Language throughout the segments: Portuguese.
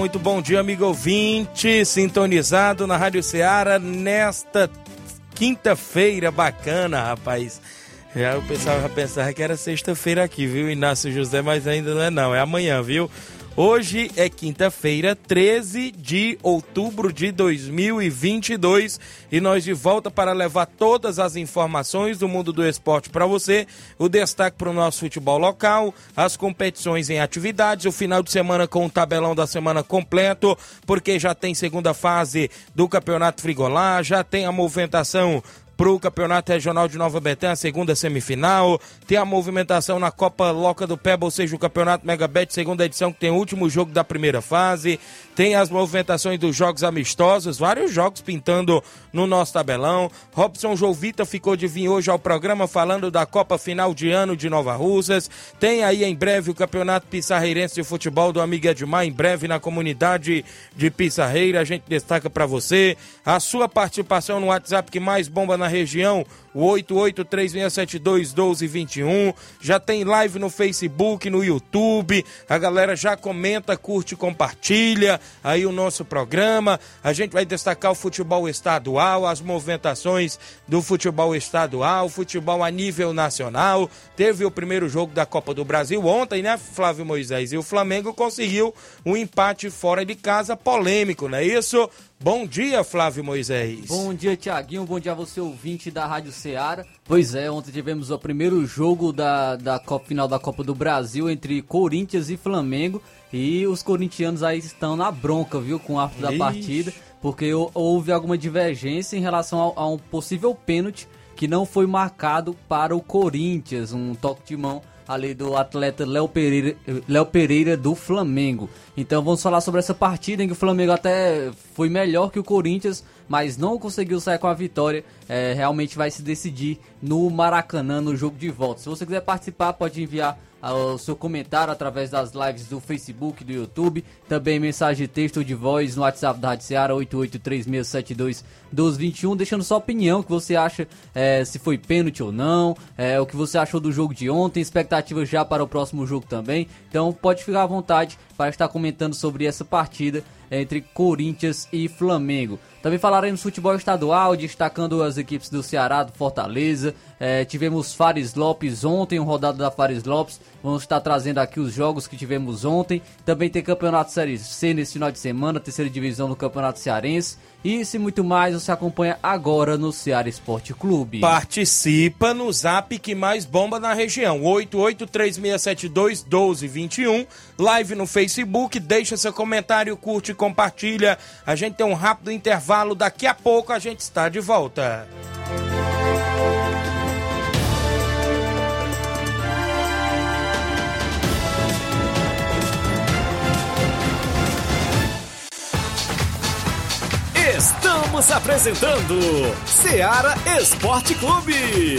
Muito bom dia, amigo ouvinte, sintonizado na Rádio Ceará nesta quinta-feira bacana, rapaz. Já o pessoal já pensava que era sexta-feira aqui, viu, Inácio José, mas ainda não é não, é amanhã, viu? Hoje é quinta-feira, 13 de outubro de 2022 e nós de volta para levar todas as informações do mundo do esporte para você. O destaque para o nosso futebol local, as competições em atividades, o final de semana com o tabelão da semana completo, porque já tem segunda fase do Campeonato Frigolá, já tem a movimentação para o Campeonato Regional de Nova Betânia, segunda semifinal. Tem a movimentação na Copa Loca do Peba, ou seja, o Campeonato Megabet, segunda edição, que tem o último jogo da primeira fase. Tem as movimentações dos jogos amistosos, vários jogos pintando no nosso tabelão. Robson Jovita ficou de vir hoje ao programa falando da Copa Final de Ano de Nova Russas. Tem aí em breve o Campeonato Pissarreirense de Futebol do Amiga Edmar, em breve na comunidade de Pissarreira. A gente destaca para você a sua participação no WhatsApp que mais bomba na região, o 8836721221. Já tem live no Facebook, no YouTube. A galera já comenta, curte, compartilha aí o nosso programa. A gente vai destacar o futebol estadual, as movimentações do futebol estadual, futebol a nível nacional. Teve o primeiro jogo da Copa do Brasil ontem, né, Flávio Moisés? E o Flamengo conseguiu um empate fora de casa polêmico, não é isso? Bom dia, Flávio Moisés. Bom dia, Tiaguinho. Bom dia a você, ouvinte da Rádio Ceará. Pois é, ontem tivemos o primeiro jogo da, da Copa, final da Copa do Brasil entre Corinthians e Flamengo. E os corintianos aí estão na bronca, viu, com o árbitro da partida, porque houve alguma divergência em relação a, a um possível pênalti que não foi marcado para o Corinthians, um toque de mão ali do atleta Léo Pereira, Léo Pereira do Flamengo. Então vamos falar sobre essa partida em que o Flamengo até foi melhor que o Corinthians, mas não conseguiu sair com a vitória. É, realmente vai se decidir no Maracanã no jogo de volta. Se você quiser participar, pode enviar o seu comentário através das lives do Facebook, do YouTube, também mensagem de texto de voz no WhatsApp da Rádio Seara 8836721221, deixando sua opinião, o que você acha é, se foi pênalti ou não, é, o que você achou do jogo de ontem, expectativas já para o próximo jogo também. Então pode ficar à vontade para estar comentando sobre essa partida entre Corinthians e Flamengo. Também falaremos futebol estadual, destacando as equipes do Ceará, do Fortaleza. É, tivemos Fares Lopes ontem, um rodado da Fares Lopes. Vamos estar trazendo aqui os jogos que tivemos ontem. Também tem Campeonato Série C nesse final de semana, terceira divisão do Campeonato Cearense. E se muito mais, você acompanha agora no Ceará Esporte Clube. Participa no zap que mais bomba na região, 8836721221. Live no Facebook, deixa seu comentário, curte e compartilha. A gente tem um rápido intervalo, daqui a pouco a gente está de volta. Estamos apresentando Seara Esporte Clube.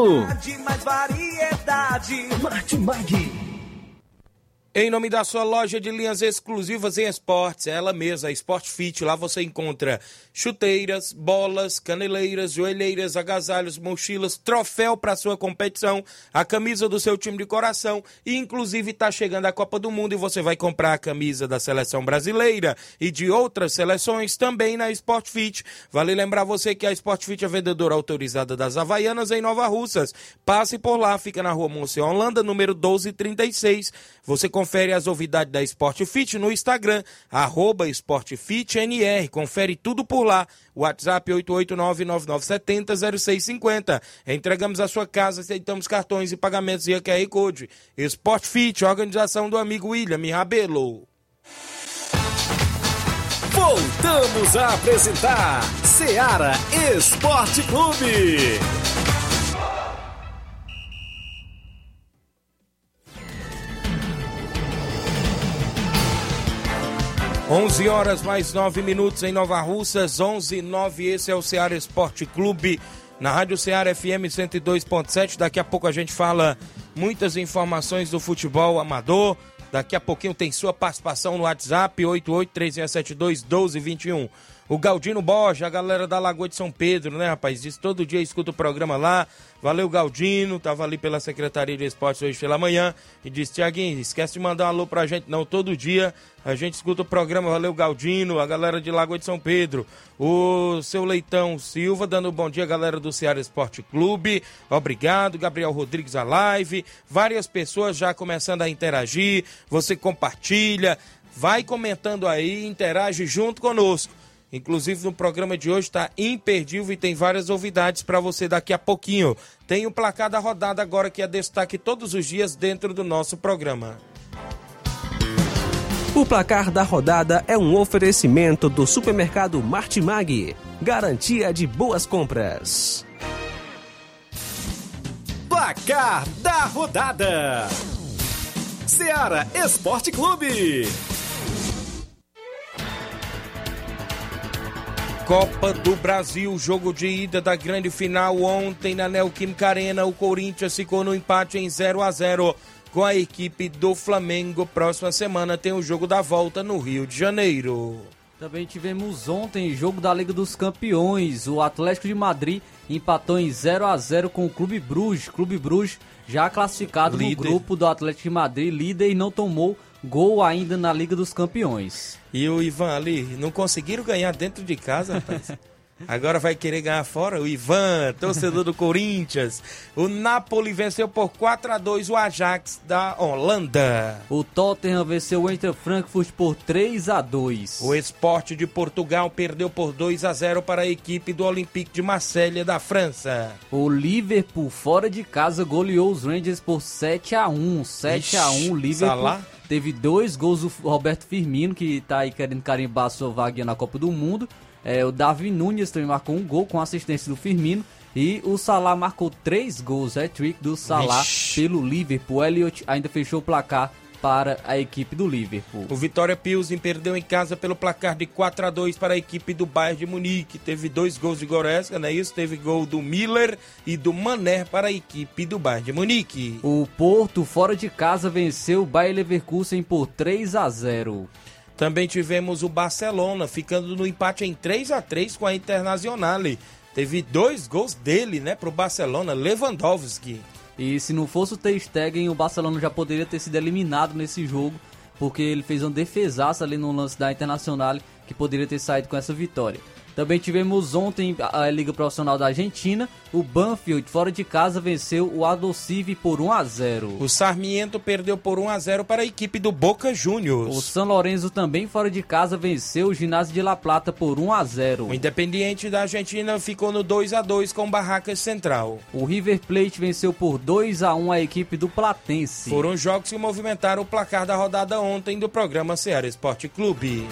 Mais variedade. Martimag. Em nome da sua loja de linhas exclusivas em esportes, é ela mesma, a Sport Fit. Lá você encontra chuteiras, bolas, caneleiras, joelheiras, agasalhos, mochilas, troféu para sua competição, a camisa do seu time de coração e inclusive está chegando a Copa do Mundo e você vai comprar a camisa da seleção brasileira e de outras seleções também na Sport Fit. Vale lembrar você que a Sport Fit é vendedora autorizada das Havaianas em Nova Russas. Passe por lá, fica na rua Monsenhor Holanda, número 1236. Você confere as novidades da Sport Fit no Instagram, arroba SportFitNR. Confere tudo por lá. WhatsApp 889-9970-0650. Entregamos a sua casa, aceitamos cartões e pagamentos e QR Code. Sport Fit, organização do amigo William Rabelo. Voltamos a apresentar Seara Esporte Clube. 11 horas mais 9 minutos em Nova Russas, 11 e 9. Esse é o Ceará Esporte Clube na Rádio Ceará FM 102.7. Daqui a pouco a gente fala muitas informações do futebol amador. Daqui a pouquinho tem sua participação no WhatsApp 8836721221. O Galdino Borja, a galera da Lagoa de São Pedro, né, rapaz? Diz todo dia escuta o programa lá. Valeu, Galdino. Tava ali pela Secretaria de Esportes hoje pela manhã. E disse, Tiaguinho, esquece de mandar um alô pra gente, não. Todo dia a gente escuta o programa. Valeu, Galdino. A galera de Lagoa de São Pedro. O seu Leitão Silva, dando um bom dia, galera do Ceará Esporte Clube. Obrigado. Gabriel Rodrigues, a live. Várias pessoas já começando a interagir. Você compartilha. Vai comentando aí, interage junto conosco. Inclusive no programa de hoje está imperdível e tem várias novidades para você daqui a pouquinho. Tem o placar da rodada agora que é destaque todos os dias dentro do nosso programa. O placar da rodada é um oferecimento do supermercado Martimag. Garantia de boas compras. Placar da rodada: Seara Esporte Clube. Copa do Brasil, jogo de ida da grande final ontem na Neoquímica Arena. O Corinthians ficou no empate em 0 a 0 com a equipe do Flamengo. Próxima semana tem o jogo da volta no Rio de Janeiro. Também tivemos ontem jogo da Liga dos Campeões. O Atlético de Madrid empatou em 0 a 0 com o Clube Bruges. Clube Bruges já classificado Líder. no grupo do Atlético de Madrid, líder e não tomou gol ainda na Liga dos Campeões. E o Ivan ali, não conseguiram ganhar dentro de casa, rapaz. Agora vai querer ganhar fora? O Ivan, torcedor do Corinthians. O Napoli venceu por 4 a 2 o Ajax da Holanda. O Tottenham venceu o Eintracht Frankfurt por 3 a 2. O Esporte de Portugal perdeu por 2 a 0 para a equipe do Olympique de Marselha da França. O Liverpool fora de casa goleou os Rangers por 7 a 1. 7 a 1 o Liverpool Salah. Teve dois gols do Roberto Firmino que tá aí querendo carimbar sua vaga na Copa do Mundo. É, o Davi Nunes também marcou um gol com assistência do Firmino. E o Salah marcou três gols, é trick do Salah Vixe. pelo Liverpool. Elliot ainda fechou o placar para a equipe do Liverpool. O Vitória Pilsen perdeu em casa pelo placar de 4 a 2 para a equipe do Bayern de Munique. Teve dois gols de Goretzka, não é isso? Teve gol do Miller e do Mané para a equipe do Bayern de Munique. O Porto, fora de casa, venceu o Bayer Leverkusen por 3 a 0. Também tivemos o Barcelona ficando no empate em 3 a 3 com a Internazionale. Teve dois gols dele, né, pro Barcelona, Lewandowski. E se não fosse o Ter Stegen, o Barcelona já poderia ter sido eliminado nesse jogo, porque ele fez uma defesaça ali no lance da Internacional, que poderia ter saído com essa vitória. Também tivemos ontem a Liga Profissional da Argentina, o Banfield fora de casa venceu o Adolcive por 1 a 0. O Sarmiento perdeu por 1 a 0 para a equipe do Boca Juniors. O São Lourenço também fora de casa venceu o Ginásio de La Plata por 1 a 0. O Independiente da Argentina ficou no 2 a 2 com Barracas Central. O River Plate venceu por 2 a 1 a equipe do Platense. Foram jogos que movimentaram o placar da rodada ontem do programa Ceará Esporte Clube.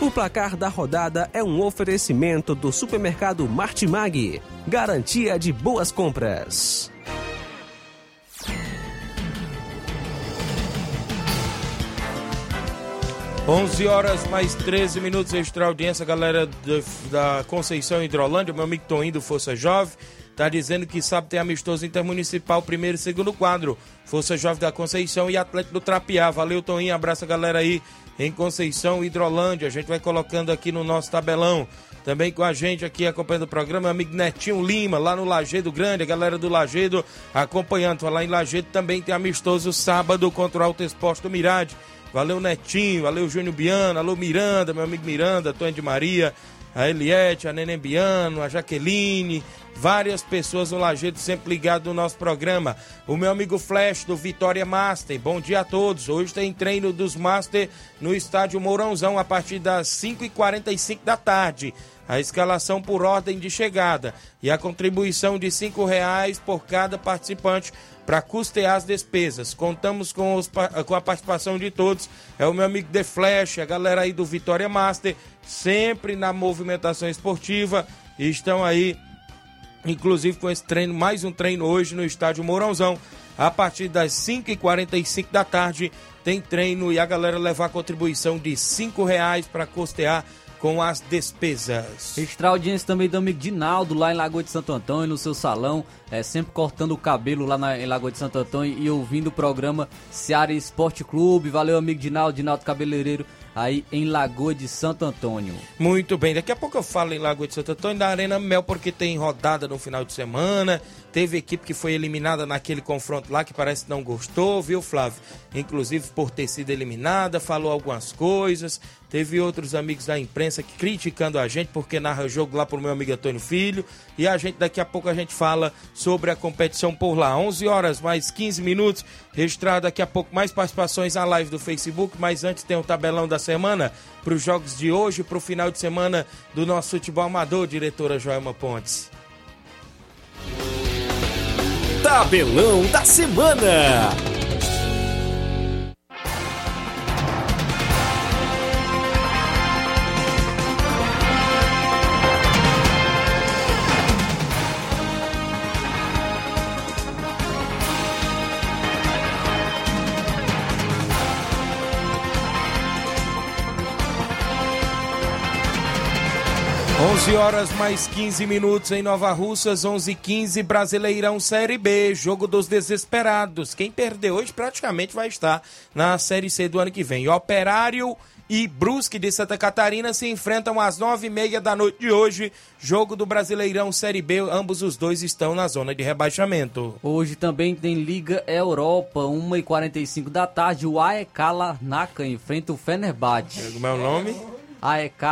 O placar da rodada é um oferecimento do supermercado Martimag. Garantia de boas compras. Onze horas mais 13 minutos, extra audiência, galera da, Conceição Hidrolândia, meu amigo Toninho do Força Jovem, tá dizendo que sabe ter amistoso intermunicipal, primeiro e segundo quadro, Força Jovem da Conceição e Atlético do Trapiá. Valeu, Toninho, abraça a galera aí em Conceição Hidrolândia. A gente vai colocando aqui no nosso tabelão. Também com a gente aqui acompanhando o programa, meu amigo Netinho Lima, lá no Lagedo Grande, a galera do Lagedo acompanhando. Lá em Lagedo também tem amistoso sábado contra o Alto Esporte do Mirade. Valeu, Netinho, valeu, Júnior Biano, alô, Miranda, meu amigo Miranda, Tony de Maria, a Eliette, a Neném Biano, a Jaqueline, várias pessoas no Lajeado sempre ligado no nosso programa. O meu amigo Flash do Vitória Master, bom dia a todos. Hoje tem treino dos Master no estádio Mourãozão a partir das 5h45 da tarde. A escalação por ordem de chegada e a contribuição de cinco reais por cada participante para custear as despesas. Contamos com, os, com, a participação de todos. É o meu amigo The Flash, a galera aí do Vitória Master, sempre na movimentação esportiva. Estão aí, inclusive com esse treino, mais um treino hoje no estádio Mourãozão. A partir das 5h45 da tarde tem treino e a galera levar a contribuição de cinco reais para custear com as despesas. Extra audiência também do amigo Dinaldo, lá em Lagoa de Santo Antônio, no seu salão, é, sempre cortando o cabelo lá na, em Lagoa de Santo Antônio e ouvindo o programa Seara Esporte Clube. Valeu, amigo Dinaldo, Dinaldo Cabeleireiro, aí em Lagoa de Santo Antônio. Muito bem, daqui a pouco eu falo em Lagoa de Santo Antônio da Arena Mel, porque tem rodada no final de semana. Teve equipe que foi eliminada naquele confronto lá que parece que não gostou, viu, Flávio? Inclusive por ter sido eliminada, falou algumas coisas. Teve outros amigos da imprensa que criticando a gente porque narra o jogo lá pro meu amigo Antônio Filho. E a gente, daqui a pouco, a gente fala sobre a competição por lá. 11 horas mais 15 minutos. Registrado daqui a pouco mais participações na live do Facebook. Mas antes tem o tabelão da semana para os jogos de hoje, para o final de semana do nosso futebol amador, diretora Joelma Pontes. Tabelão da semana. 11 horas mais 15 minutos em Nova Russas, 11 15 Brasileirão Série B, jogo dos desesperados. Quem perder hoje praticamente vai estar na Série C do ano que vem. Operário e Brusque de Santa Catarina se enfrentam às nove e meia da noite de hoje. Jogo do Brasileirão Série B, ambos os dois estão na zona de rebaixamento. Hoje também tem Liga Europa, 1h45 da tarde. O AEK Larnaca enfrenta o Fenerbahçe. Como é o nome? AEK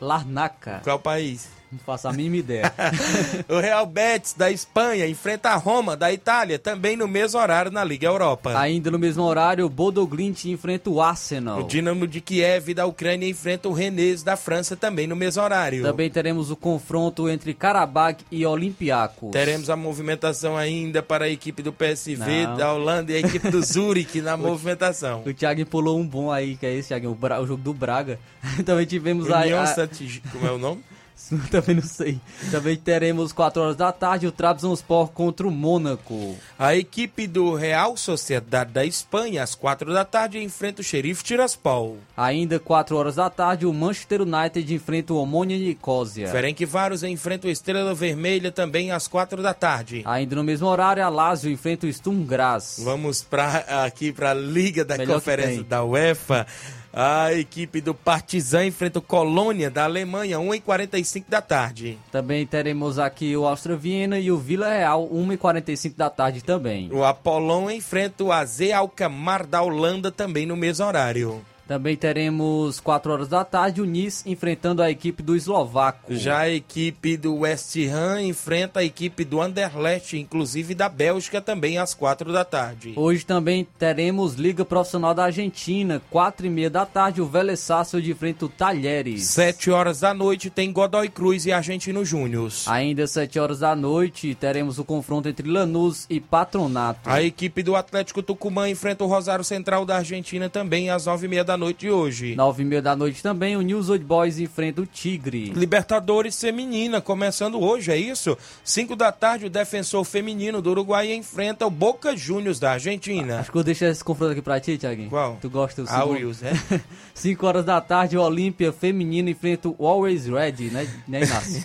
Larnaca. Qual país? Não faço a mínima ideia. o Real Betis da Espanha enfrenta a Roma da Itália, também no mesmo horário na Liga Europa. Ainda no mesmo horário, o Bodo Glint enfrenta o Arsenal. O Dinamo de Kiev da Ucrânia enfrenta o Rennes da França, também no mesmo horário. Também teremos o confronto entre Karabakh e Olympiacos. Teremos a movimentação ainda para a equipe do PSV Não. da Holanda e a equipe do Zurich na movimentação. O Thiago pulou um bom aí, que é esse, Thiago, o, o jogo do Braga. também tivemos União a... Como é o nome? Também não sei. Também teremos 4 horas da tarde o Trabzonspor contra o Mônaco. A equipe do Real Sociedade da Espanha, às 4 da tarde, enfrenta o Xerife Tiraspol. Ainda 4 horas da tarde, o Manchester United enfrenta o Omônia Nicosia. Ferencváros enfrenta o Estrela Vermelha também às 4 da tarde. Ainda no mesmo horário, a Lazio enfrenta o Sturm Graz. Vamos pra, aqui para a Liga da Melhor Conferência da UEFA. A equipe do Partizan enfrenta o Colônia da Alemanha, 1h45 da tarde. Também teremos aqui o Áustria Viena e o Vila Real, 1h45 da tarde também. O Apolon enfrenta o AZ Alkmaar da Holanda também no mesmo horário. Também teremos 4 horas da tarde o Nice enfrentando a equipe do Eslovaco. Já a equipe do West Ham enfrenta a equipe do Anderlecht, inclusive da Bélgica, também às 4 da tarde. Hoje também teremos Liga Profissional da Argentina, 4 e meia da tarde, o Vélez Sarsfield enfrenta o Talheres. 7 horas da noite tem Godoy Cruz e Argentino Júnior. Ainda 7 horas da noite teremos o confronto entre Lanús e Patronato. A equipe do Atlético Tucumã enfrenta o Rosário Central da Argentina também às 9 e meia da noite de hoje. Nove e meia da noite também, o News Old Boys enfrenta o Tigre. Libertadores Feminina, começando hoje, é isso? Cinco da tarde, o defensor feminino do Uruguai enfrenta o Boca Juniors da Argentina. Acho que eu deixo esse confronto aqui pra ti, Thiaguinho. Qual? Tu gosta do Ah, segundo? Wills, é? 5 horas da tarde, o Olímpia Feminino enfrenta o Always Ready, né, né Inácio?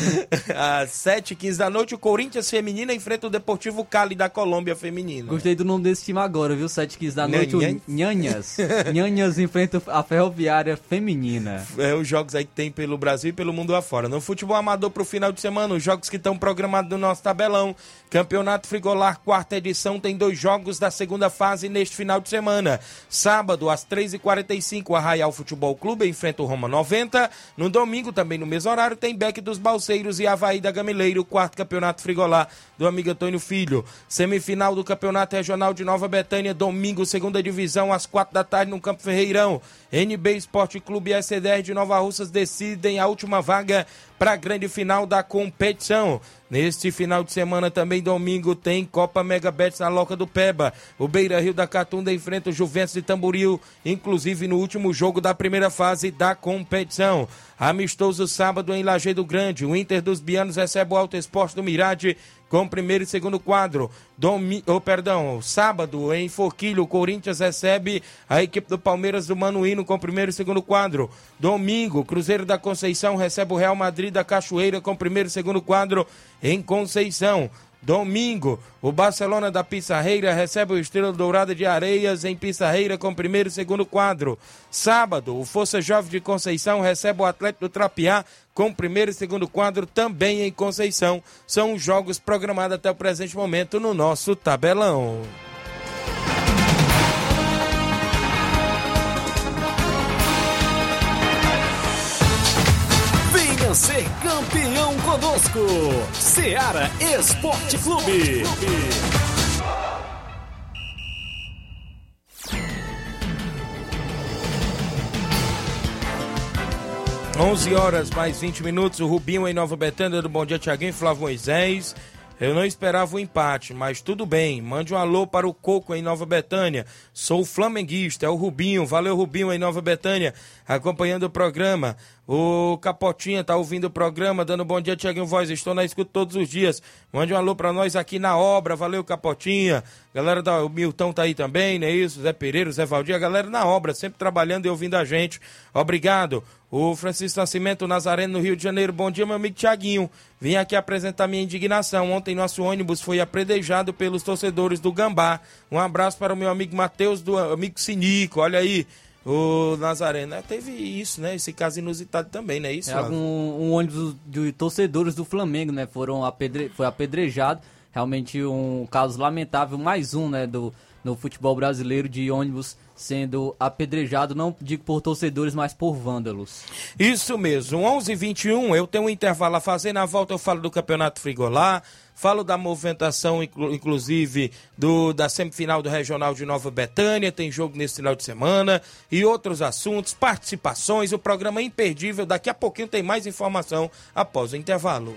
Às 7 h da noite, o Corinthians Feminina enfrenta o Deportivo Cali da Colômbia Feminina. Gostei do nome desse time agora, viu? 7 15 da noite, Nhanhãs? o Nhanhas. Nhanhas enfrenta a Ferroviária Feminina. É, os jogos aí que tem pelo Brasil e pelo mundo afora. No futebol amador pro final de semana, os jogos que estão programados no nosso tabelão. Campeonato Frigolar, quarta edição, tem dois jogos da segunda fase neste final de semana. Sábado, às 3h45, o Arraial Futebol Clube enfrenta o Roma 90. No domingo, também no mesmo horário, tem Beck dos Balseiros e Havaí da Gamileiro, quarto campeonato Frigolar do amigo Antônio Filho. Semifinal do Campeonato Regional de Nova Betânia, domingo, segunda divisão, às quatro da tarde, no Campo Ferreirão. NB Esporte Clube e SCDR de Nova Russas decidem a última vaga para a grande final da competição. Neste final de semana, também domingo, tem Copa Mega Bets na Loca do Peba. O Beira Rio da Catunda enfrenta o Juventus de Tamboril, inclusive no último jogo da primeira fase da competição. Amistoso sábado em Lajeado Grande. O Inter dos Bianos recebe o Alto Esporte do Mirade com primeiro e segundo quadro. Domi... Oh, perdão, sábado em Forquilho, o Corinthians recebe a equipe do Palmeiras do Manuíno com primeiro e segundo quadro. Domingo, Cruzeiro da Conceição recebe o Real Madrid da Cachoeira com primeiro e segundo quadro em Conceição. Domingo, o Barcelona da Pissarreira recebe o Estrela Dourada de Areias em Pissarreira com primeiro e segundo quadro. Sábado, o Força Jovem de Conceição recebe o Atlético do Trapiá com primeiro e segundo quadro também em Conceição. São os jogos programados até o presente momento no nosso tabelão. Ser campeão conosco. Seara Esporte Clube. 11 horas mais 20 minutos, o Rubinho em Nova Betânia do Bom Dia Tiaguinho, Flávio Moisés. Eu não esperava o empate, mas tudo bem. Mande um alô para o Coco em Nova Betânia. Sou flamenguista, é o Rubinho. Valeu, Rubinho em Nova Betânia, acompanhando o programa. O Capotinha tá ouvindo o programa, dando bom dia, Tiaguinho Voz. Estou na escuta todos os dias. Mande um alô para nós aqui na obra. Valeu, Capotinha. Galera da o Milton tá aí também, não é isso? Zé Pereira, Zé Valdir, a galera na obra, sempre trabalhando e ouvindo a gente. Obrigado. O Francisco Nascimento Nazareno, no Rio de Janeiro. Bom dia, meu amigo Tiaguinho. Vim aqui apresentar minha indignação. Ontem nosso ônibus foi apredejado pelos torcedores do Gambá. Um abraço para o meu amigo Matheus, do amigo Sinico. Olha aí, o Nazareno. É, teve isso, né? Esse caso inusitado também, não é isso? É um, um ônibus de torcedores do Flamengo, né? Foram apedre... Foi apedrejado. Realmente um caso lamentável, mais um, né? Do, no futebol brasileiro de ônibus sendo apedrejado, não digo por torcedores, mas por vândalos. Isso mesmo, 11 h 21 eu tenho um intervalo a fazer, na volta eu falo do Campeonato Frigolar, falo da movimentação, inclu- inclusive, do, da semifinal do Regional de Nova Betânia, tem jogo nesse final de semana, e outros assuntos, participações, o programa é imperdível, daqui a pouquinho tem mais informação após o intervalo.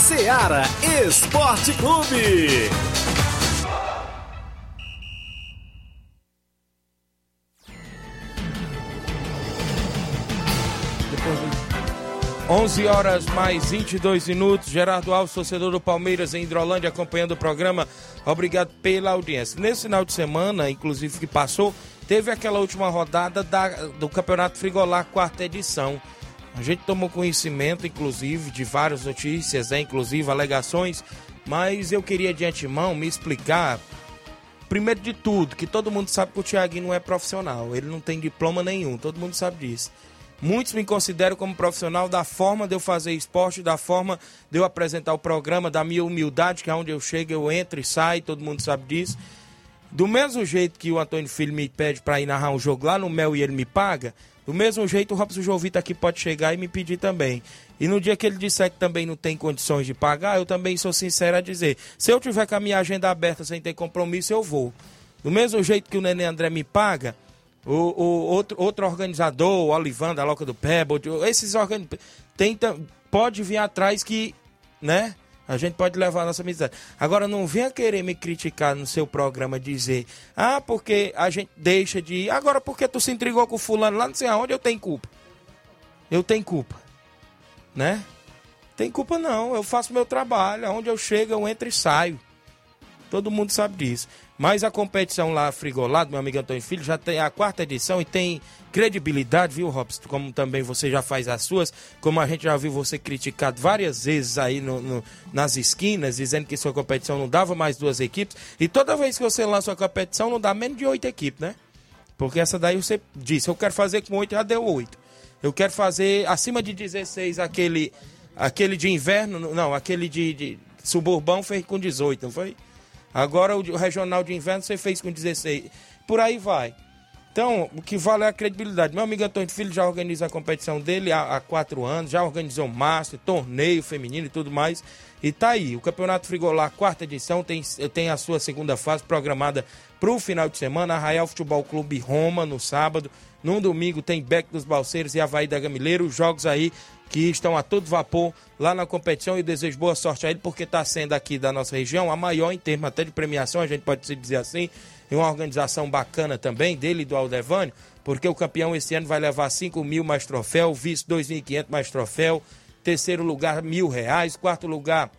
Seara Esporte Clube. 11 horas mais 22 minutos. Gerardo Alves, torcedor do Palmeiras em Hidrolândia, acompanhando o programa. Obrigado pela audiência. Nesse final de semana, inclusive que passou, teve aquela última rodada da, do Campeonato Frigolar, quarta edição. A gente tomou conhecimento, inclusive, de várias notícias, né, inclusive alegações, mas eu queria de antemão me explicar. Primeiro de tudo, que todo mundo sabe que o Thiaguinho não é profissional, ele não tem diploma nenhum, todo mundo sabe disso. Muitos me consideram como profissional da forma de eu fazer esporte, da forma de eu apresentar o programa, da minha humildade, que é onde eu chego, eu entro e saio, todo mundo sabe disso. Do mesmo jeito que o Antônio Filho me pede para ir narrar um jogo lá no Mel e ele me paga, do mesmo jeito o Robson Jovita aqui pode chegar e me pedir também. E no dia que ele disser que também não tem condições de pagar, eu também sou sincero a dizer: se eu tiver com a minha agenda aberta sem ter compromisso, eu vou. Do mesmo jeito que o Nenê André me paga, o, o outro, outro organizador, o Olivando, da Loca do Pebble, esses organizadores, pode vir atrás que, né? A gente pode levar a nossa amizade. Agora, não venha querer me criticar no seu programa, dizer, ah, porque a gente deixa de ir. Agora, porque tu se intrigou com o fulano lá, não sei aonde, eu tenho culpa. Eu tenho culpa. Né? Tem culpa não, eu faço meu trabalho. Onde eu chego, eu entro e saio. Todo mundo sabe disso. Mas a competição lá, Frigolado, meu amigo Antônio Filho, já tem a quarta edição e tem credibilidade, viu, Robson? Como também você já faz as suas, como a gente já viu você criticado várias vezes aí no, no, nas esquinas, dizendo que sua competição não dava mais duas equipes. E toda vez que você lança uma competição, não dá menos de oito equipes, né? Porque essa daí você disse, eu quero fazer com oito, já deu oito. Eu quero fazer acima de 16 aquele, aquele de inverno, não, aquele de, de suburbão fez com 18, não foi? Agora o regional de inverno você fez com 16. Por aí vai. Então, o que vale é a credibilidade. Meu amigo Antônio Filho já organiza a competição dele há, há quatro anos, já organizou Master, torneio feminino e tudo mais. E tá aí, o Campeonato Frigolar, quarta edição, tem, tem a sua segunda fase programada para o final de semana. Arraial Futebol Clube Roma no sábado. No domingo tem Beck dos Balseiros e Havaí da Gamileira. Os jogos aí que estão a todo vapor lá na competição e desejo boa sorte a ele, porque está sendo aqui da nossa região a maior em termos até de premiação, a gente pode dizer assim, e uma organização bacana também dele e do Aldevânio, porque o campeão esse ano vai levar 5 mil mais troféu, vice 2.500 mais troféu, terceiro lugar mil reais, quarto lugar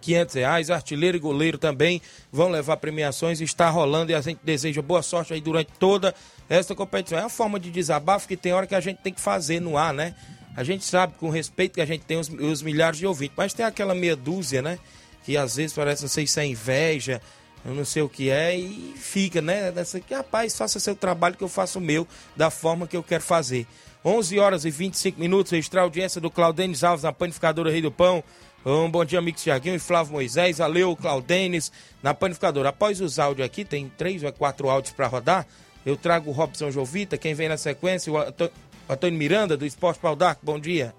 500 reais, artilheiro e goleiro também vão levar premiações, está rolando e a gente deseja boa sorte aí durante toda esta competição. É uma forma de desabafo que tem hora que a gente tem que fazer no ar, né? A gente sabe, com respeito, que a gente tem os, os milhares de ouvintes, mas tem aquela meia dúzia, né? Que às vezes parece, não sei se é inveja, eu não sei o que é, e fica, né? Dessa que, rapaz, faça seu trabalho que eu faço o meu, da forma que eu quero fazer. 11 horas e 25 minutos, extra audiência do Claudenis Alves na Panificadora Rei do Pão. Um bom dia, amigo Tiaguinho e Flávio Moisés. Valeu, Claudenis, na Panificadora. Após os áudios aqui, tem três ou quatro áudios para rodar. Eu trago o Robson Jovita, quem vem na sequência, o Antônio Miranda, do Esporte Pau bom dia.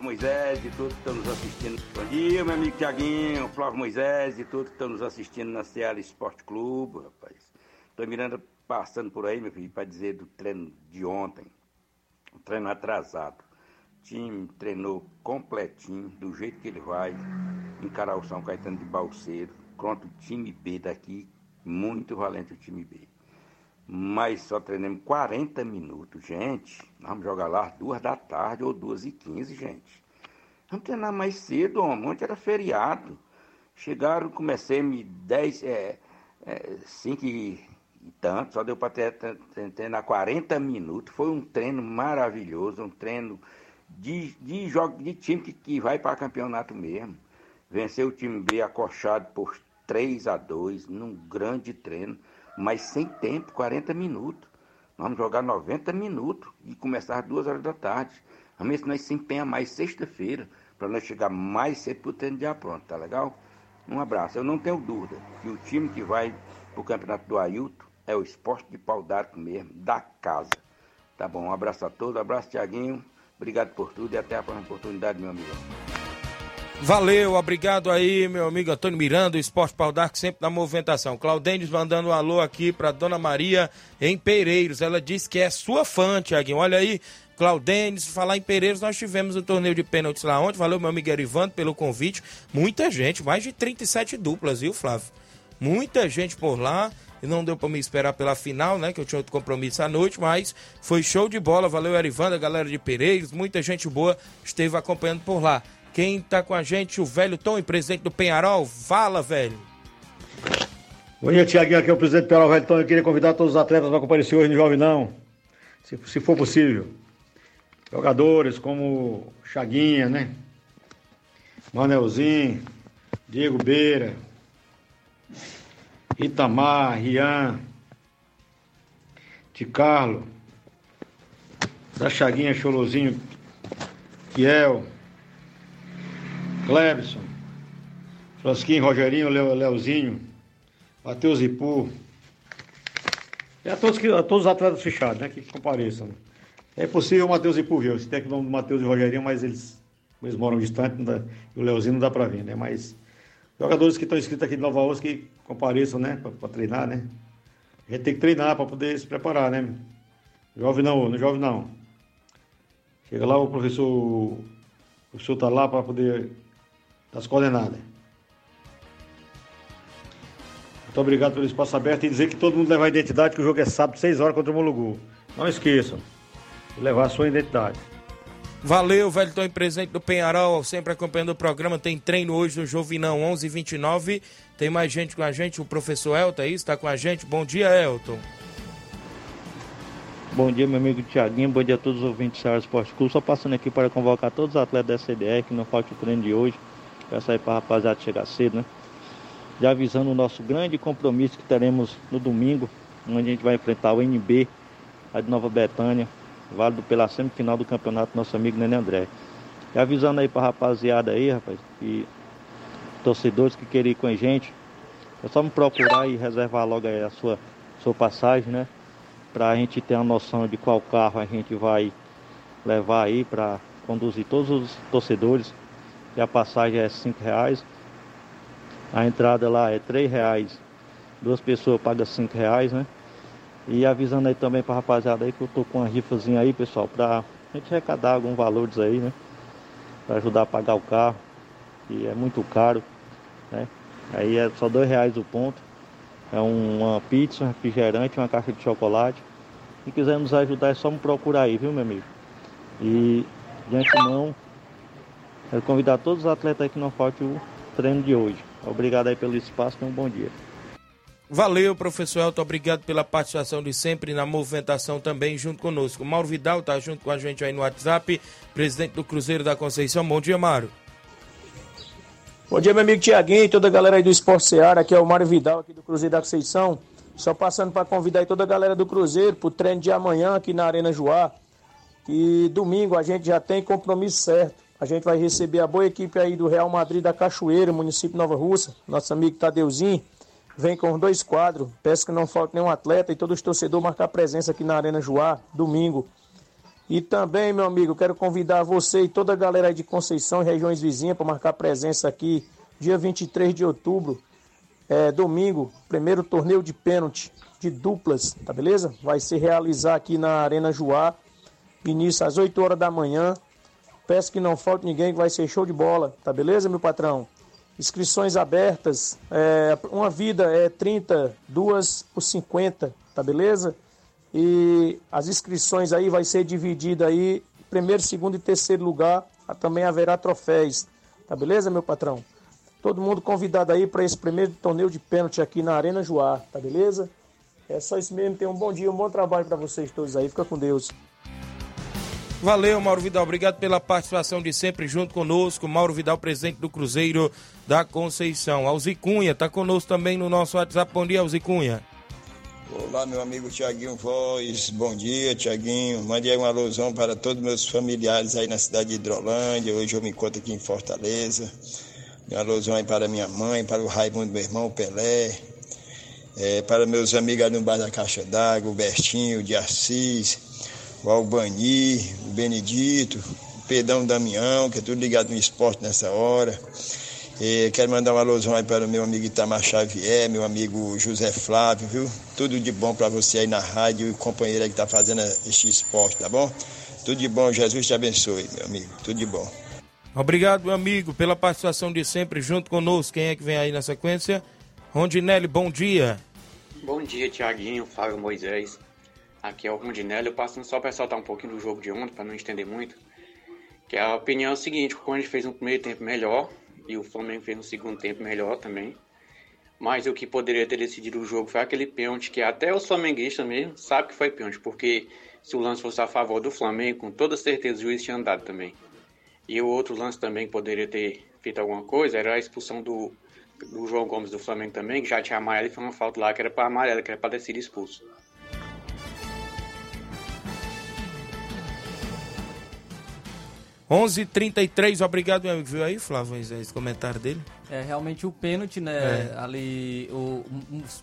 Moisés e todos que estão nos assistindo. Bom dia, meu amigo Tiaguinho, Flávio Moisés e todos que estão nos assistindo na Seara Esporte Clube, rapaz. Antônio Miranda passando por aí, meu filho, para dizer do treino de ontem. Um treino atrasado. O time treinou completinho, do jeito que ele vai, encarar o São Caetano de Balseiro, contra o time B daqui, muito valente o time B mas só treinamos 40 minutos. Gente, vamos jogar lá às duas da tarde ou duas e quinze, gente. Vamos treinar mais cedo, homem. Ontem era feriado. Chegaram, comecei me 10, é, é, 5 e, e tanto, só deu para treinar 40 minutos. Foi um treino maravilhoso, um treino de, de, jogo, de time que, que vai para campeonato mesmo. Venceu o time B acochado por 3 a 2 num grande treino mas sem tempo, 40 minutos. Nós vamos jogar 90 minutos e começar às 2 horas da tarde. Vamos ver se nós se empenha mais sexta-feira, para nós chegar mais cedo para o treino já pronto, tá legal? Um abraço. Eu não tenho dúvida que o time que vai para o campeonato do Ailton é o esporte de pau d'arco mesmo, da casa. Tá bom, um abraço a todos, um abraço, Tiaguinho. Obrigado por tudo e até a próxima oportunidade, meu amigo. Valeu, obrigado aí, meu amigo Antônio Miranda, o Esporte Pau d'Arco, sempre na movimentação. Claudênis mandando um alô aqui para Dona Maria em Pereiros. Ela disse que é sua fã, Tiaguinho. Olha aí, Claudênis, falar em Pereiros, nós tivemos um torneio de pênaltis lá ontem. Valeu, meu amigo Erivando, pelo convite. Muita gente, mais de 37 duplas, viu, Flávio? Muita gente por lá. e não deu para me esperar pela final, né? Que eu tinha outro compromisso à noite, mas foi show de bola. Valeu, Erivanda, galera de Pereiros, muita gente boa esteve acompanhando por lá. Quem tá com a gente, o velho Tom, presidente do Penharol. Fala, velho. Bom dia, Tiaguinho, aqui é o presidente do Penharol, velho Tom. Eu queria convidar todos os atletas para comparecer hoje no Jovem Não, se, se for possível. Jogadores como Chaguinha, né? Manelzinho, Diego Beira, Itamar, Rian, Ticarlo, da Chaguinha, Cholozinho, Kiel, Clebson, Frosquinho, Rogerinho, Leo, Leozinho, Matheus Ipu. E a todos, que, a todos os atletas fechados, né? Que compareçam. É possível o Matheus Ipu ver. Se tem aqui o nome do Matheus e Rogerinho, mas eles, eles moram distante dá, e o Leozinho não dá pra vir, né? Mas jogadores que estão inscritos aqui de Nova Osso que compareçam, né? Pra treinar, né? A gente tem que treinar para poder se preparar, né? Jovem não, não jovem não. Chega lá, o professor, o professor tá lá para poder dar as coordenadas. Muito obrigado pelo espaço aberto e dizer que todo mundo levar a identidade, que o jogo é sábado, 6 horas contra o Molugu. Não esqueçam, de levar a sua identidade. Valeu, velho Tom, presente do Penharol, sempre acompanhando o programa. Tem treino hoje no Jovinão 11:29. Tem mais gente com a gente, o professor Elton aí está com a gente. Bom dia, Elton. Bom dia, meu amigo Tiaguinho. Bom dia a todos os ouvintes do Ceará Esporte Clube. Só passando aqui para convocar todos os atletas da CDR, que não falte o treino de hoje. Peço aí para a rapaziada chegar cedo, né? Já avisando o nosso grande compromisso que teremos no domingo, onde a gente vai enfrentar o NB, a de Nova Betânia, válido pela semifinal do campeonato, nosso amigo Nenê André. E avisando aí para a rapaziada aí, rapaz, que torcedores que querem ir com a gente, é só me procurar e reservar logo aí a sua, sua passagem, né? Para a gente ter uma noção de qual carro a gente vai levar aí para conduzir todos os torcedores. E a passagem é cinco reais. A entrada lá é três reais. Duas pessoas pagam cinco reais, né? E avisando aí também pra rapaziada aí que eu tô com uma rifazinha aí, pessoal, pra gente arrecadar alguns valores aí, né? Pra ajudar a pagar o carro, que é muito caro, né? Aí é só dois reais o ponto. É uma pizza, um refrigerante, uma caixa de chocolate. Se quiser nos ajudar é só me procurar aí, viu meu amigo? E de antemão, quero convidar todos os atletas aí que não falte o treino de hoje. Obrigado aí pelo espaço e um bom dia. Valeu, professor Elton. Obrigado pela participação de sempre na movimentação também junto conosco. Mauro Vidal tá junto com a gente aí no WhatsApp, presidente do Cruzeiro da Conceição. Bom dia, Mário. Bom dia, meu amigo Tiaguinho e toda a galera aí do Esporte Seara. Aqui é o Mário Vidal, aqui do Cruzeiro da Conceição. Só passando para convidar aí toda a galera do Cruzeiro pro treino de amanhã aqui na Arena Joá. E domingo a gente já tem compromisso certo. A gente vai receber a boa equipe aí do Real Madrid da Cachoeira, município Nova Russa. Nosso amigo Tadeuzinho vem com os dois quadros. Peço que não falte nenhum atleta e todos os torcedores marcar presença aqui na Arena Joá, domingo. E também, meu amigo, quero convidar você e toda a galera aí de Conceição e regiões vizinhas para marcar presença aqui, dia 23 de outubro, é, domingo, primeiro torneio de pênalti de duplas, tá beleza? Vai se realizar aqui na Arena Joá, início às 8 horas da manhã. Peço que não falte ninguém, que vai ser show de bola, tá beleza, meu patrão? Inscrições abertas, é, uma vida é 30, duas por 50, tá beleza? E as inscrições aí vai ser dividida aí, primeiro, segundo e terceiro lugar, também haverá troféus, tá beleza, meu patrão? Todo mundo convidado aí para esse primeiro torneio de pênalti aqui na Arena Joá, tá beleza? É só isso mesmo, tenham um bom dia, um bom trabalho para vocês todos aí, fica com Deus. Valeu, Mauro Vidal. Obrigado pela participação de sempre junto conosco. Mauro Vidal, presidente do Cruzeiro da Conceição. Alzicunha está conosco também no nosso WhatsApp. Bom dia, Alzicunha. Olá, meu amigo Tiaguinho Voz. Bom dia, Tiaguinho. Mande aí uma alusão para todos meus familiares aí na cidade de Hidrolândia. Hoje eu me encontro aqui em Fortaleza. Minha alusão aí para minha mãe, para o Raimundo, meu irmão, o Pelé. É, para meus amigos ali no Bar da Caixa d'Água, o Bertinho, o de Assis o Albani, o Benedito, o Pedão Damião, que é tudo ligado no esporte nessa hora. E quero mandar uma alusão aí para o meu amigo Itamar Xavier, meu amigo José Flávio, viu? Tudo de bom para você aí na rádio e o companheiro aí que está fazendo este esporte, tá bom? Tudo de bom, Jesus te abençoe, meu amigo. Tudo de bom. Obrigado, meu amigo, pela participação de sempre junto conosco. Quem é que vem aí na sequência? Rondinelli, bom dia. Bom dia, Tiaguinho, Flávio Moisés. Aqui é o Rondinelli. Passando só para ressaltar um pouquinho do jogo de ontem, para não estender muito. Que a opinião é o seguinte: o Corinthians fez um primeiro tempo melhor e o Flamengo fez um segundo tempo melhor também. Mas o que poderia ter decidido o jogo foi aquele pênalti que até os flamenguistas mesmo sabem que foi pênalti, porque se o lance fosse a favor do Flamengo, com toda certeza o juiz tinha andado também. E o outro lance também que poderia ter feito alguma coisa era a expulsão do, do João Gomes do Flamengo também, que já tinha amarelo e foi uma falta lá que era para amarelo, que era para ter sido expulso. 11:33 obrigado, meu amigo. Viu aí, Flávio, esse comentário dele? É realmente o pênalti, né? É. Ali, o,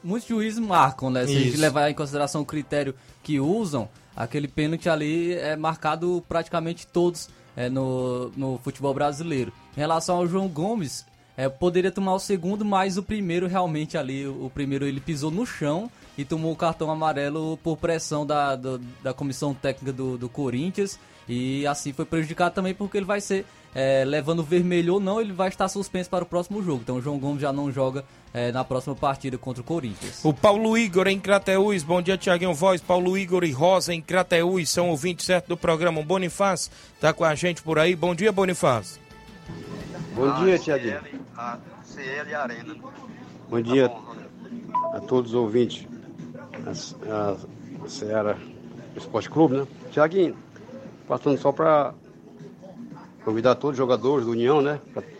muitos juízes marcam, né? Se Isso. a gente levar em consideração o critério que usam, aquele pênalti ali é marcado praticamente todos é, no, no futebol brasileiro. Em relação ao João Gomes, é, poderia tomar o segundo, mas o primeiro realmente ali, o primeiro ele pisou no chão e tomou o cartão amarelo por pressão da, da, da comissão técnica do, do Corinthians. E assim foi prejudicado também porque ele vai ser, é, levando vermelho ou não, ele vai estar suspenso para o próximo jogo. Então o João Gomes já não joga é, na próxima partida contra o Corinthians. O Paulo Igor em Crateús, bom dia Tiaguinho Voz, Paulo Igor e Rosa em Crateús, são ouvintes certo do programa. O Bonifaz tá com a gente por aí, bom dia Bonifaz. Bom dia Tiaguinho. A CL Arena. Bom dia a todos os ouvintes a, a Ceará Esporte Clube, né? Tiaguinho, Passando só para convidar todos os jogadores do União, né?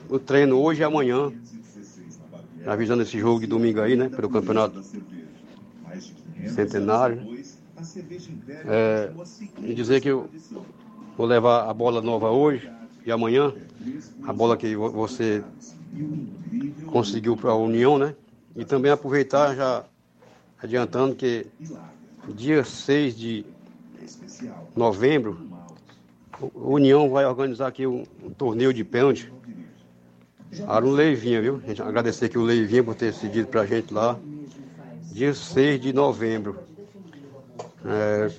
O treino hoje e amanhã. Avisando esse jogo de domingo aí, né? Pelo campeonato centenário. É, e dizer que eu vou levar a bola nova hoje e amanhã. A bola que você conseguiu para a União, né? E também aproveitar já adiantando que dia 6 de novembro o União vai organizar aqui um, um torneio de pênalti. Aaron Leivinha, viu? A gente agradecer aqui o Leivinha por ter cedido pra gente lá. Dia 6 de novembro. É,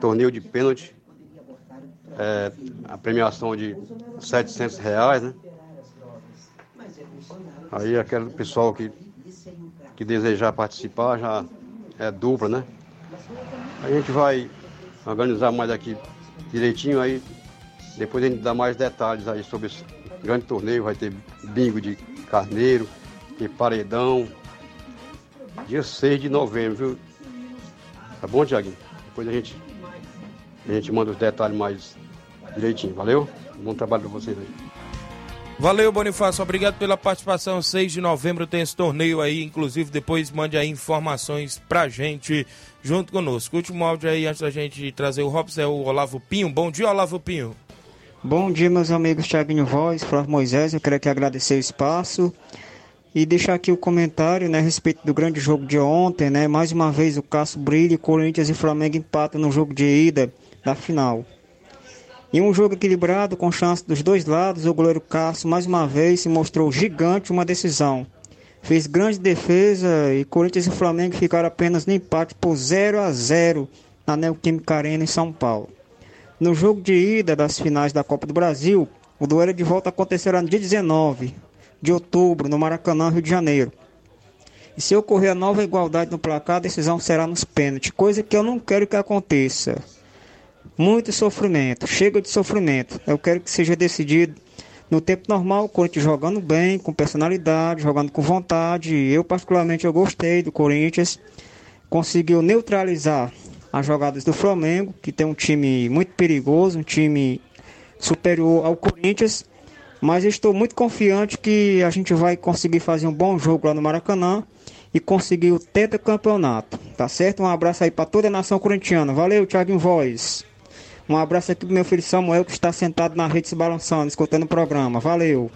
torneio de pênalti. É, a premiação de 700 reais, né? Aí aquele pessoal que, que desejar participar já é dupla, né? A gente vai organizar mais aqui direitinho aí. Depois a gente dá mais detalhes aí sobre esse grande torneio. Vai ter bingo de carneiro, e paredão. Dia 6 de novembro, viu? Tá bom, Tiaguinho? Depois a gente, a gente manda os detalhes mais direitinho. Valeu? Bom trabalho pra vocês aí. Valeu, Bonifácio. Obrigado pela participação. 6 de novembro tem esse torneio aí. Inclusive, depois mande aí informações pra gente junto conosco. último áudio aí, antes da gente trazer o Robson, é o Olavo Pinho. Bom dia, Olavo Pinho. Bom dia, meus amigos Thiaguinho Voz, Flávio Moisés. Eu quero aqui agradecer o espaço e deixar aqui o comentário né, a respeito do grande jogo de ontem. Né? Mais uma vez o Cássio brilha, Corinthians e Flamengo empatam no jogo de ida da final. Em um jogo equilibrado, com chance dos dois lados, o goleiro Cássio mais uma vez se mostrou gigante uma decisão. Fez grande defesa e Corinthians e Flamengo ficaram apenas no empate por 0 a 0 na Neoquímica Arena em São Paulo. No jogo de ida das finais da Copa do Brasil, o duelo de volta acontecerá no dia 19 de outubro, no Maracanã, Rio de Janeiro. E se ocorrer a nova igualdade no placar, a decisão será nos pênaltis, coisa que eu não quero que aconteça muito sofrimento, chega de sofrimento. Eu quero que seja decidido no tempo normal, o Corinthians jogando bem, com personalidade, jogando com vontade. Eu, particularmente, eu gostei do Corinthians. Conseguiu neutralizar as jogadas do Flamengo, que tem um time muito perigoso, um time superior ao Corinthians. Mas estou muito confiante que a gente vai conseguir fazer um bom jogo lá no Maracanã e conseguir o campeonato. Tá certo? Um abraço aí para toda a nação corintiana. Valeu, Thiago em Voz. Um abraço aqui pro meu filho Samuel, que está sentado na rede se balançando, escutando o programa. Valeu!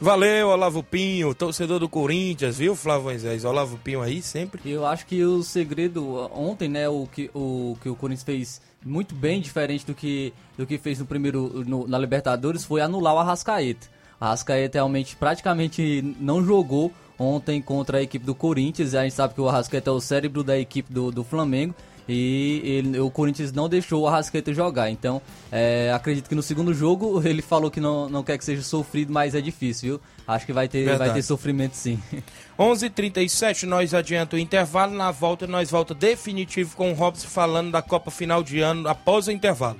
Valeu, Olavo Pinho, torcedor do Corinthians, viu, Flávio Moisés? Olavo Pinho aí sempre. Eu acho que o segredo ontem, né, o que o, que o Corinthians fez muito bem, diferente do que, do que fez no primeiro no, na Libertadores, foi anular o Arrascaeta. O Arrascaeta realmente praticamente não jogou ontem contra a equipe do Corinthians. A gente sabe que o Arrascaeta é o cérebro da equipe do, do Flamengo e ele, o Corinthians não deixou o Arrascaeta jogar. Então, é, acredito que no segundo jogo ele falou que não, não quer que seja sofrido, mas é difícil, viu? Acho que vai ter, vai ter sofrimento sim. 11:37 h 37 nós adianta o intervalo. Na volta, nós volta definitivo com o Robson falando da Copa Final de Ano após o intervalo.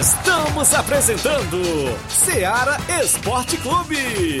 Estamos apresentando Seara Esporte Clube.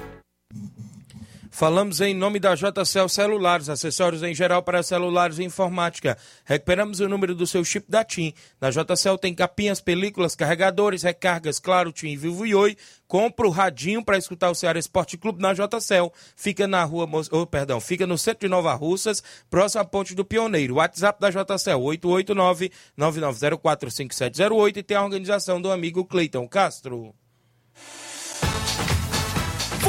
Falamos em nome da JCL Celulares, acessórios em geral para celulares e informática. Recuperamos o número do seu chip da TIM. Na JCL tem capinhas, películas, carregadores, recargas, claro, TIM, Vivo e Oi. Compra o radinho para escutar o Ceará Esporte Clube na JCL. Fica na rua, oh, perdão, fica no centro de Nova Russas, próximo à ponte do Pioneiro. WhatsApp da JCL 889-9904-5708 e tem a organização do amigo Cleiton Castro.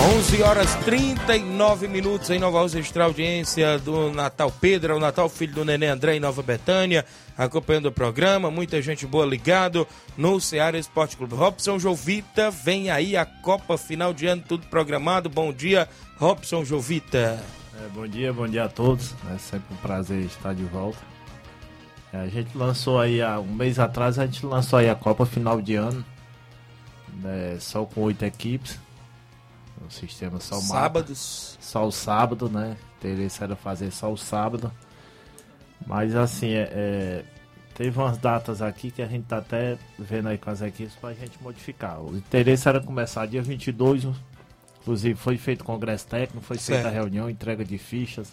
Onze horas 39 minutos em Nova extra audiência do Natal Pedro, o Natal Filho do Nenê André em Nova Betânia, acompanhando o programa, muita gente boa ligado no Ceará Esporte Clube. Robson Jovita, vem aí a Copa final de ano, tudo programado. Bom dia, Robson Jovita. É, bom dia, bom dia a todos. É sempre um prazer estar de volta. É, a gente lançou aí há um mês atrás, a gente lançou aí a Copa final de ano, né, só com oito equipes. O sistema só Sábados. Mapa, só o sábado, né? O interesse era fazer só o sábado. Mas assim, é, é, teve umas datas aqui que a gente tá até vendo aí com as equipes pra gente modificar. O interesse era começar dia 22, inclusive foi feito congresso técnico, foi certo. feita a reunião, entrega de fichas,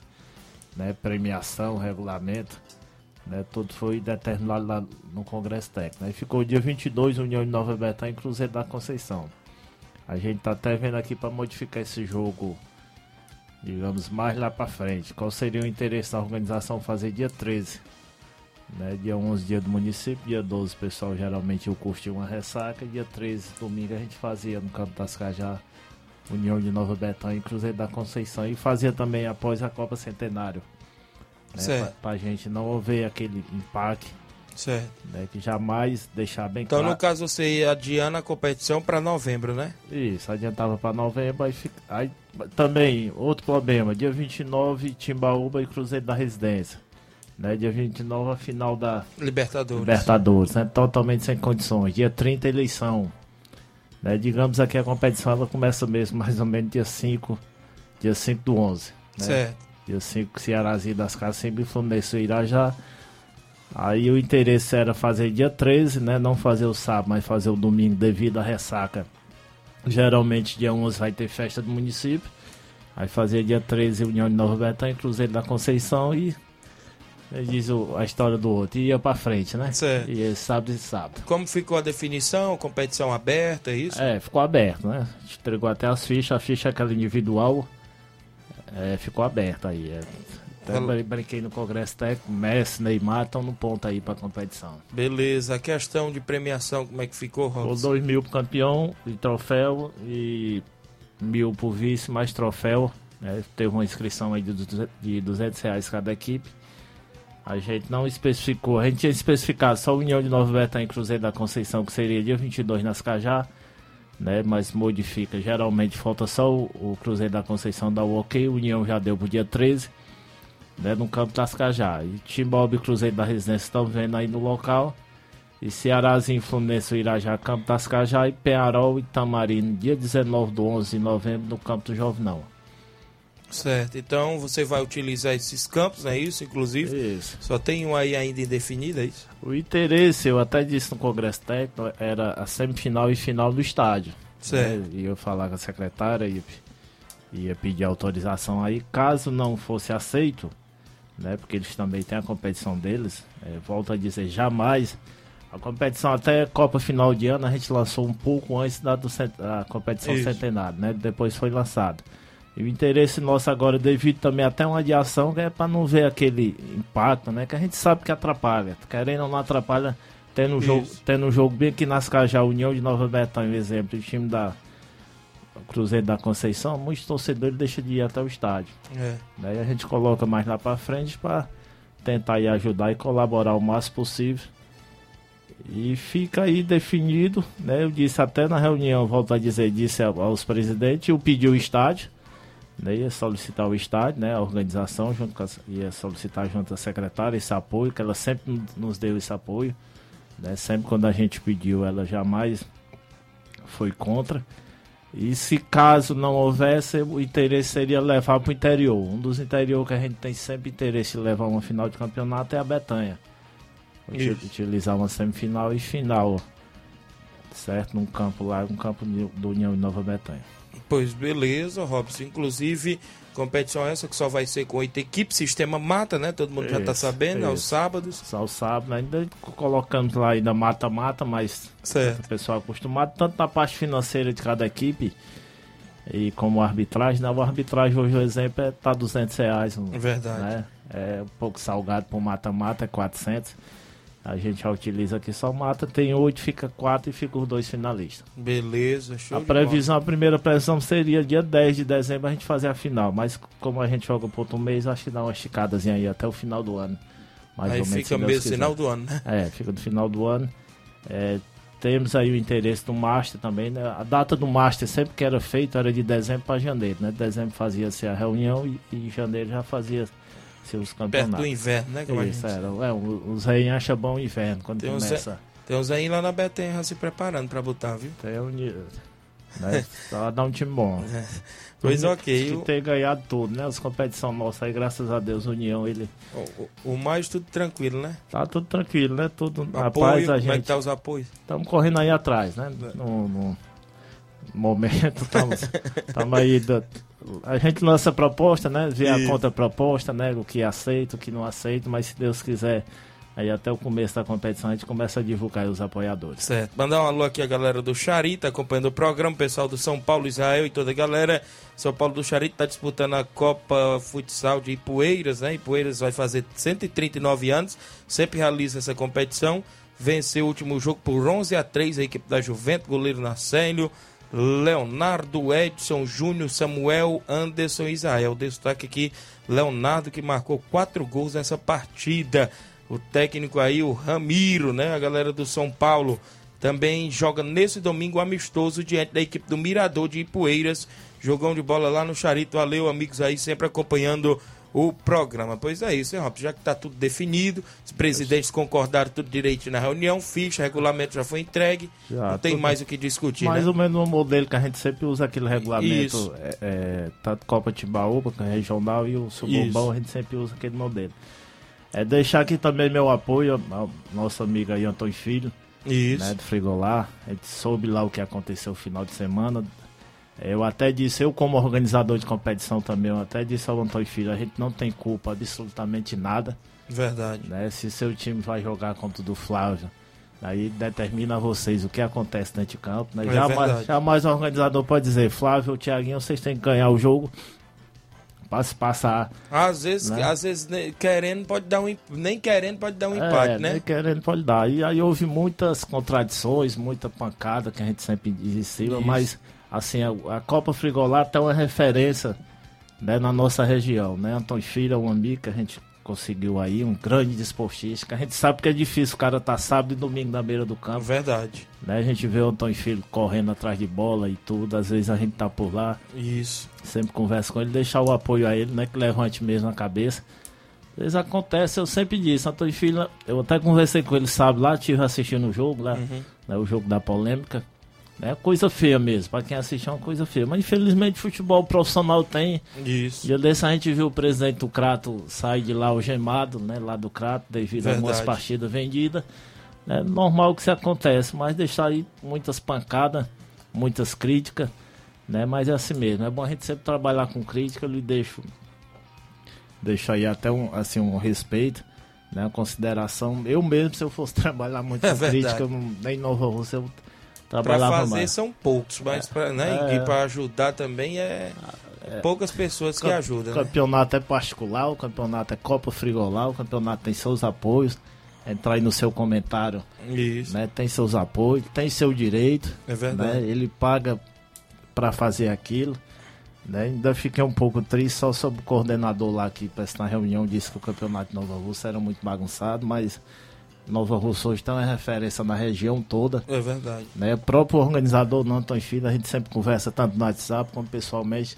né, premiação, regulamento, né, tudo foi determinado lá no congresso técnico. Aí ficou dia 22, União de Nova Betânia e Cruzeiro da Conceição. A gente tá até vendo aqui para modificar esse jogo, digamos, mais lá para frente. Qual seria o interesse da organização fazer dia 13? Né? Dia 11, dia do município, dia 12, o pessoal geralmente eu curti uma ressaca, dia 13, domingo, a gente fazia no Campo das Cajá, União de Nova Betânia e Cruzeiro da Conceição, e fazia também após a Copa Centenário. Né? Pra, pra gente não haver aquele impacto Certo. Né, que jamais deixar bem então, claro. Então, no caso, você ia adiando a competição para novembro, né? Isso, adiantava para novembro. Aí, fica... aí também, outro problema: dia 29, Timbaúba e Cruzeiro da Residência. Né, dia 29, a final da Libertadores. Libertadores, né? Totalmente sem condições. Dia 30, eleição. Né, digamos aqui a competição ela começa mesmo mais ou menos dia 5, dia 5 do 11. Né? Certo. Dia 5, Cearazinho das Casas, sempre Fluminense irá já Aí o interesse era fazer dia 13, né? Não fazer o sábado, mas fazer o domingo devido à ressaca. Geralmente dia 11 vai ter festa do município. Aí fazer dia 13 União de Nova Betânia, Cruzeiro da Conceição e diz a história do outro. E ia pra frente, né? Certo. E sábado e sábado. Como ficou a definição? Competição aberta, é isso? É, ficou aberto, né? A gente entregou até as fichas, a ficha aquela individual é, ficou aberta aí. É, até brinquei no Congresso Técnico, Messi, Neymar estão no ponto aí para competição. Beleza, a questão de premiação, como é que ficou, Robson? dois mil pro campeão de troféu e mil pro vice, mais troféu. Né? Teve uma inscrição aí de 200 reais cada equipe. A gente não especificou, a gente tinha especificado só a União de Nova Betânia em Cruzeiro da Conceição, que seria dia 22 nas Cajá, né? Mas modifica, geralmente falta só o, o Cruzeiro da Conceição dar o ok, a União já deu pro dia 13 né, no campo das Cajá. E Timbalba e Cruzeiro da Residência estão vendo aí no local. E Cearazinho, Fluminense, o Irajá, Campo das Cajá e Penharol e Tamarino, dia 19 do 11 de novembro, no Campo do Jovenão. Certo, então você vai utilizar esses campos, não é isso? Inclusive, Isso. só tem um aí ainda indefinido, é isso? O interesse, eu até disse no Congresso Técnico, era a semifinal e final do estádio. Certo. Né? E eu falar com a secretária e ia pedir autorização aí, caso não fosse aceito, né? Porque eles também têm a competição deles, é, volto a dizer, jamais. A competição até Copa Final de ano a gente lançou um pouco antes da do a competição Isso. centenário, né? Depois foi lançado. E o interesse nosso agora, devido também até uma adiação, que é para não ver aquele impacto, né? Que a gente sabe que atrapalha. Querendo ou não atrapalha, tendo um jogo, tendo um jogo bem aqui nas Cajá, União de Nova Betânia, um exemplo, o time da Cruzeiro da Conceição, muitos torcedores deixam de ir até o estádio. É. Daí a gente coloca mais lá para frente para tentar aí ajudar e colaborar o máximo possível. E fica aí definido, né? Eu disse até na reunião, volto a dizer, disse aos presidentes, eu pedi o estádio, né? Ia solicitar o estádio, né? A organização junto com a, ia solicitar junto à secretária esse apoio, que ela sempre nos- nos deu esse apoio, né? Sempre quando a gente pediu, ela jamais foi contra. E se caso não houvesse, o interesse seria levar para o interior. Um dos interior que a gente tem sempre interesse em levar uma final de campeonato é a Betanha. Isso. Utilizar uma semifinal e final. Certo? Num campo lá, um campo do União e Nova Betanha. Pois beleza, Robson. Inclusive, competição essa que só vai ser com oito equipes, sistema mata, né? Todo mundo já tá Isso, sabendo, aos isso. sábados. Só o sábado, ainda colocamos lá ainda mata-mata, mas Certo. o pessoal acostumado, tanto na parte financeira de cada equipe e como arbitragem. Na arbitragem hoje o exemplo é tá 200 reais. Verdade. Né? É um pouco salgado para mata-mata, é 400. A gente já utiliza aqui só mata, tem 8, fica 4 e fica os dois finalistas. Beleza, show A previsão, a primeira previsão seria dia 10 de dezembro a gente fazer a final, mas como a gente joga por outro mês, acho que dá uma esticadazinha aí até o final do ano. Mais Aí ou menos, fica mesmo final do ano, né? É, fica no final do ano. É, temos aí o interesse do Master também, né? A data do Master sempre que era feito era de dezembro para janeiro, né? Dezembro fazia-se a reunião e, e em janeiro já fazia seus campeonatos. do inverno, né, como Isso, gente era. É, o- acham bom o inverno quando Tem começa. tem uns aí lá na Betenha se preparando pra botar, viu? Tem um, né? Só dar um time bom. Pois Tem ok, Que o- ter ganhado tudo, né? As competições nossas aí, graças a Deus, União, ele. O, o- o mais tudo tranquilo, né? Tá tudo tranquilo, né? Tudo Apoio, rapaz, a como é que gente. tá os apoios? Estamos correndo aí atrás, né? No, no momento, estamos aí. A gente lança proposta, né? Vê a Isso. contraproposta, né? O que aceita, o que não aceita, mas se Deus quiser, aí até o começo da competição a gente começa a divulgar os apoiadores. Certo. Mandar um alô aqui a galera do Charita acompanhando o programa, o pessoal do São Paulo, Israel e toda a galera. São Paulo do Charita tá disputando a Copa Futsal de Ipueiras, né? Ipueiras vai fazer 139 anos, sempre realiza essa competição. Venceu o último jogo por 11 a 3 a equipe da Juventus, goleiro Narcélio, Leonardo, Edson, Júnior, Samuel, Anderson Israel. Destaque aqui, Leonardo que marcou quatro gols nessa partida. O técnico aí, o Ramiro, né? A galera do São Paulo também joga nesse domingo amistoso diante da equipe do Mirador de Ipueiras. Jogão de bola lá no Charito. Valeu, amigos aí, sempre acompanhando o programa. Pois é isso, hein, Robson? Já que tá tudo definido, os presidentes concordaram tudo direito na reunião, ficha, regulamento já foi entregue. Já, não tem mais o que discutir, Mais né? ou menos o modelo que a gente sempre usa aquele regulamento, Isso. é, é, tanto Copa Timbaúba, que é regional, e o Suburbão, a gente sempre usa aquele modelo. É deixar aqui também meu apoio ao nosso amigo aí, Antônio Filho, Isso. né, do Frigolar. A gente soube lá o que aconteceu no final de semana. Eu até disse, eu como organizador de competição também, eu até disse ao Antônio Filho, a gente não tem culpa absolutamente nada. Verdade. Né? Se seu time vai jogar contra o do Flávio, aí determina vocês o que acontece dentro de campo. Né? É jamais, jamais o organizador pode dizer, Flávio Thiaguinho, vocês têm que ganhar o jogo para se passar. Às vezes, Né? às vezes ne- querendo pode dar um em- nem querendo pode dar um É, empate, né? nem querendo pode dar. E aí houve muitas contradições, muita pancada que a gente sempre diz em cima, Isso. mas assim, a, a Copa Frigolar tem uma referência né, na nossa região, né? Antônio Filho é um amigo que a gente conseguiu aí, um grande desportista, que a gente sabe que é difícil o cara estar sábado e domingo na beira do campo. Verdade. Né? A gente vê o Antônio Filho correndo atrás de bola e tudo, às vezes a gente tá por lá. Isso. Sempre conversa com ele, deixar o apoio a ele, não é que levante mesmo a cabeça. Às vezes acontece, eu sempre disse, Antônio Filho, eu até conversei com ele, sabe, lá, tive assistindo o jogo, lá, Uhum. né, o jogo da polêmica. É coisa feia mesmo, pra quem assiste é uma coisa feia. Mas infelizmente futebol profissional tem. Isso. Dia desse a gente viu o presidente do Crato sair de lá algemado, né? Lá do Crato, devido a algumas Verdade. partidas vendidas. É normal que isso acontece, mas deixar aí muitas pancadas, muitas críticas, né? Mas é assim mesmo. É bom a gente sempre trabalhar com crítica, eu lhe deixo. Deixo aí até um, assim, um respeito, né? Uma consideração. Eu mesmo, se eu fosse trabalhar muito É com verdade. crítica, eu não- nem em Nova Rússia eu Pra trabalhava fazer mais. são poucos, mas pra, né, É. e pra ajudar também é, poucas pessoas que ajudam. O né? campeonato é particular, o campeonato é Copa Frigolar, o campeonato tem seus apoios. Entrar aí no seu comentário. Isso. Né, tem seus apoios, tem seu direito. É verdade. né, ele paga para fazer aquilo. Né, ainda fiquei um pouco triste só sobre o coordenador lá que parece na reunião disse que o campeonato de Nova Rússia era muito bagunçado, mas Nova Rússia hoje tem uma referência na região toda. É verdade. Né? O próprio organizador não Antônio Filho, a gente sempre conversa tanto no WhatsApp como pessoalmente.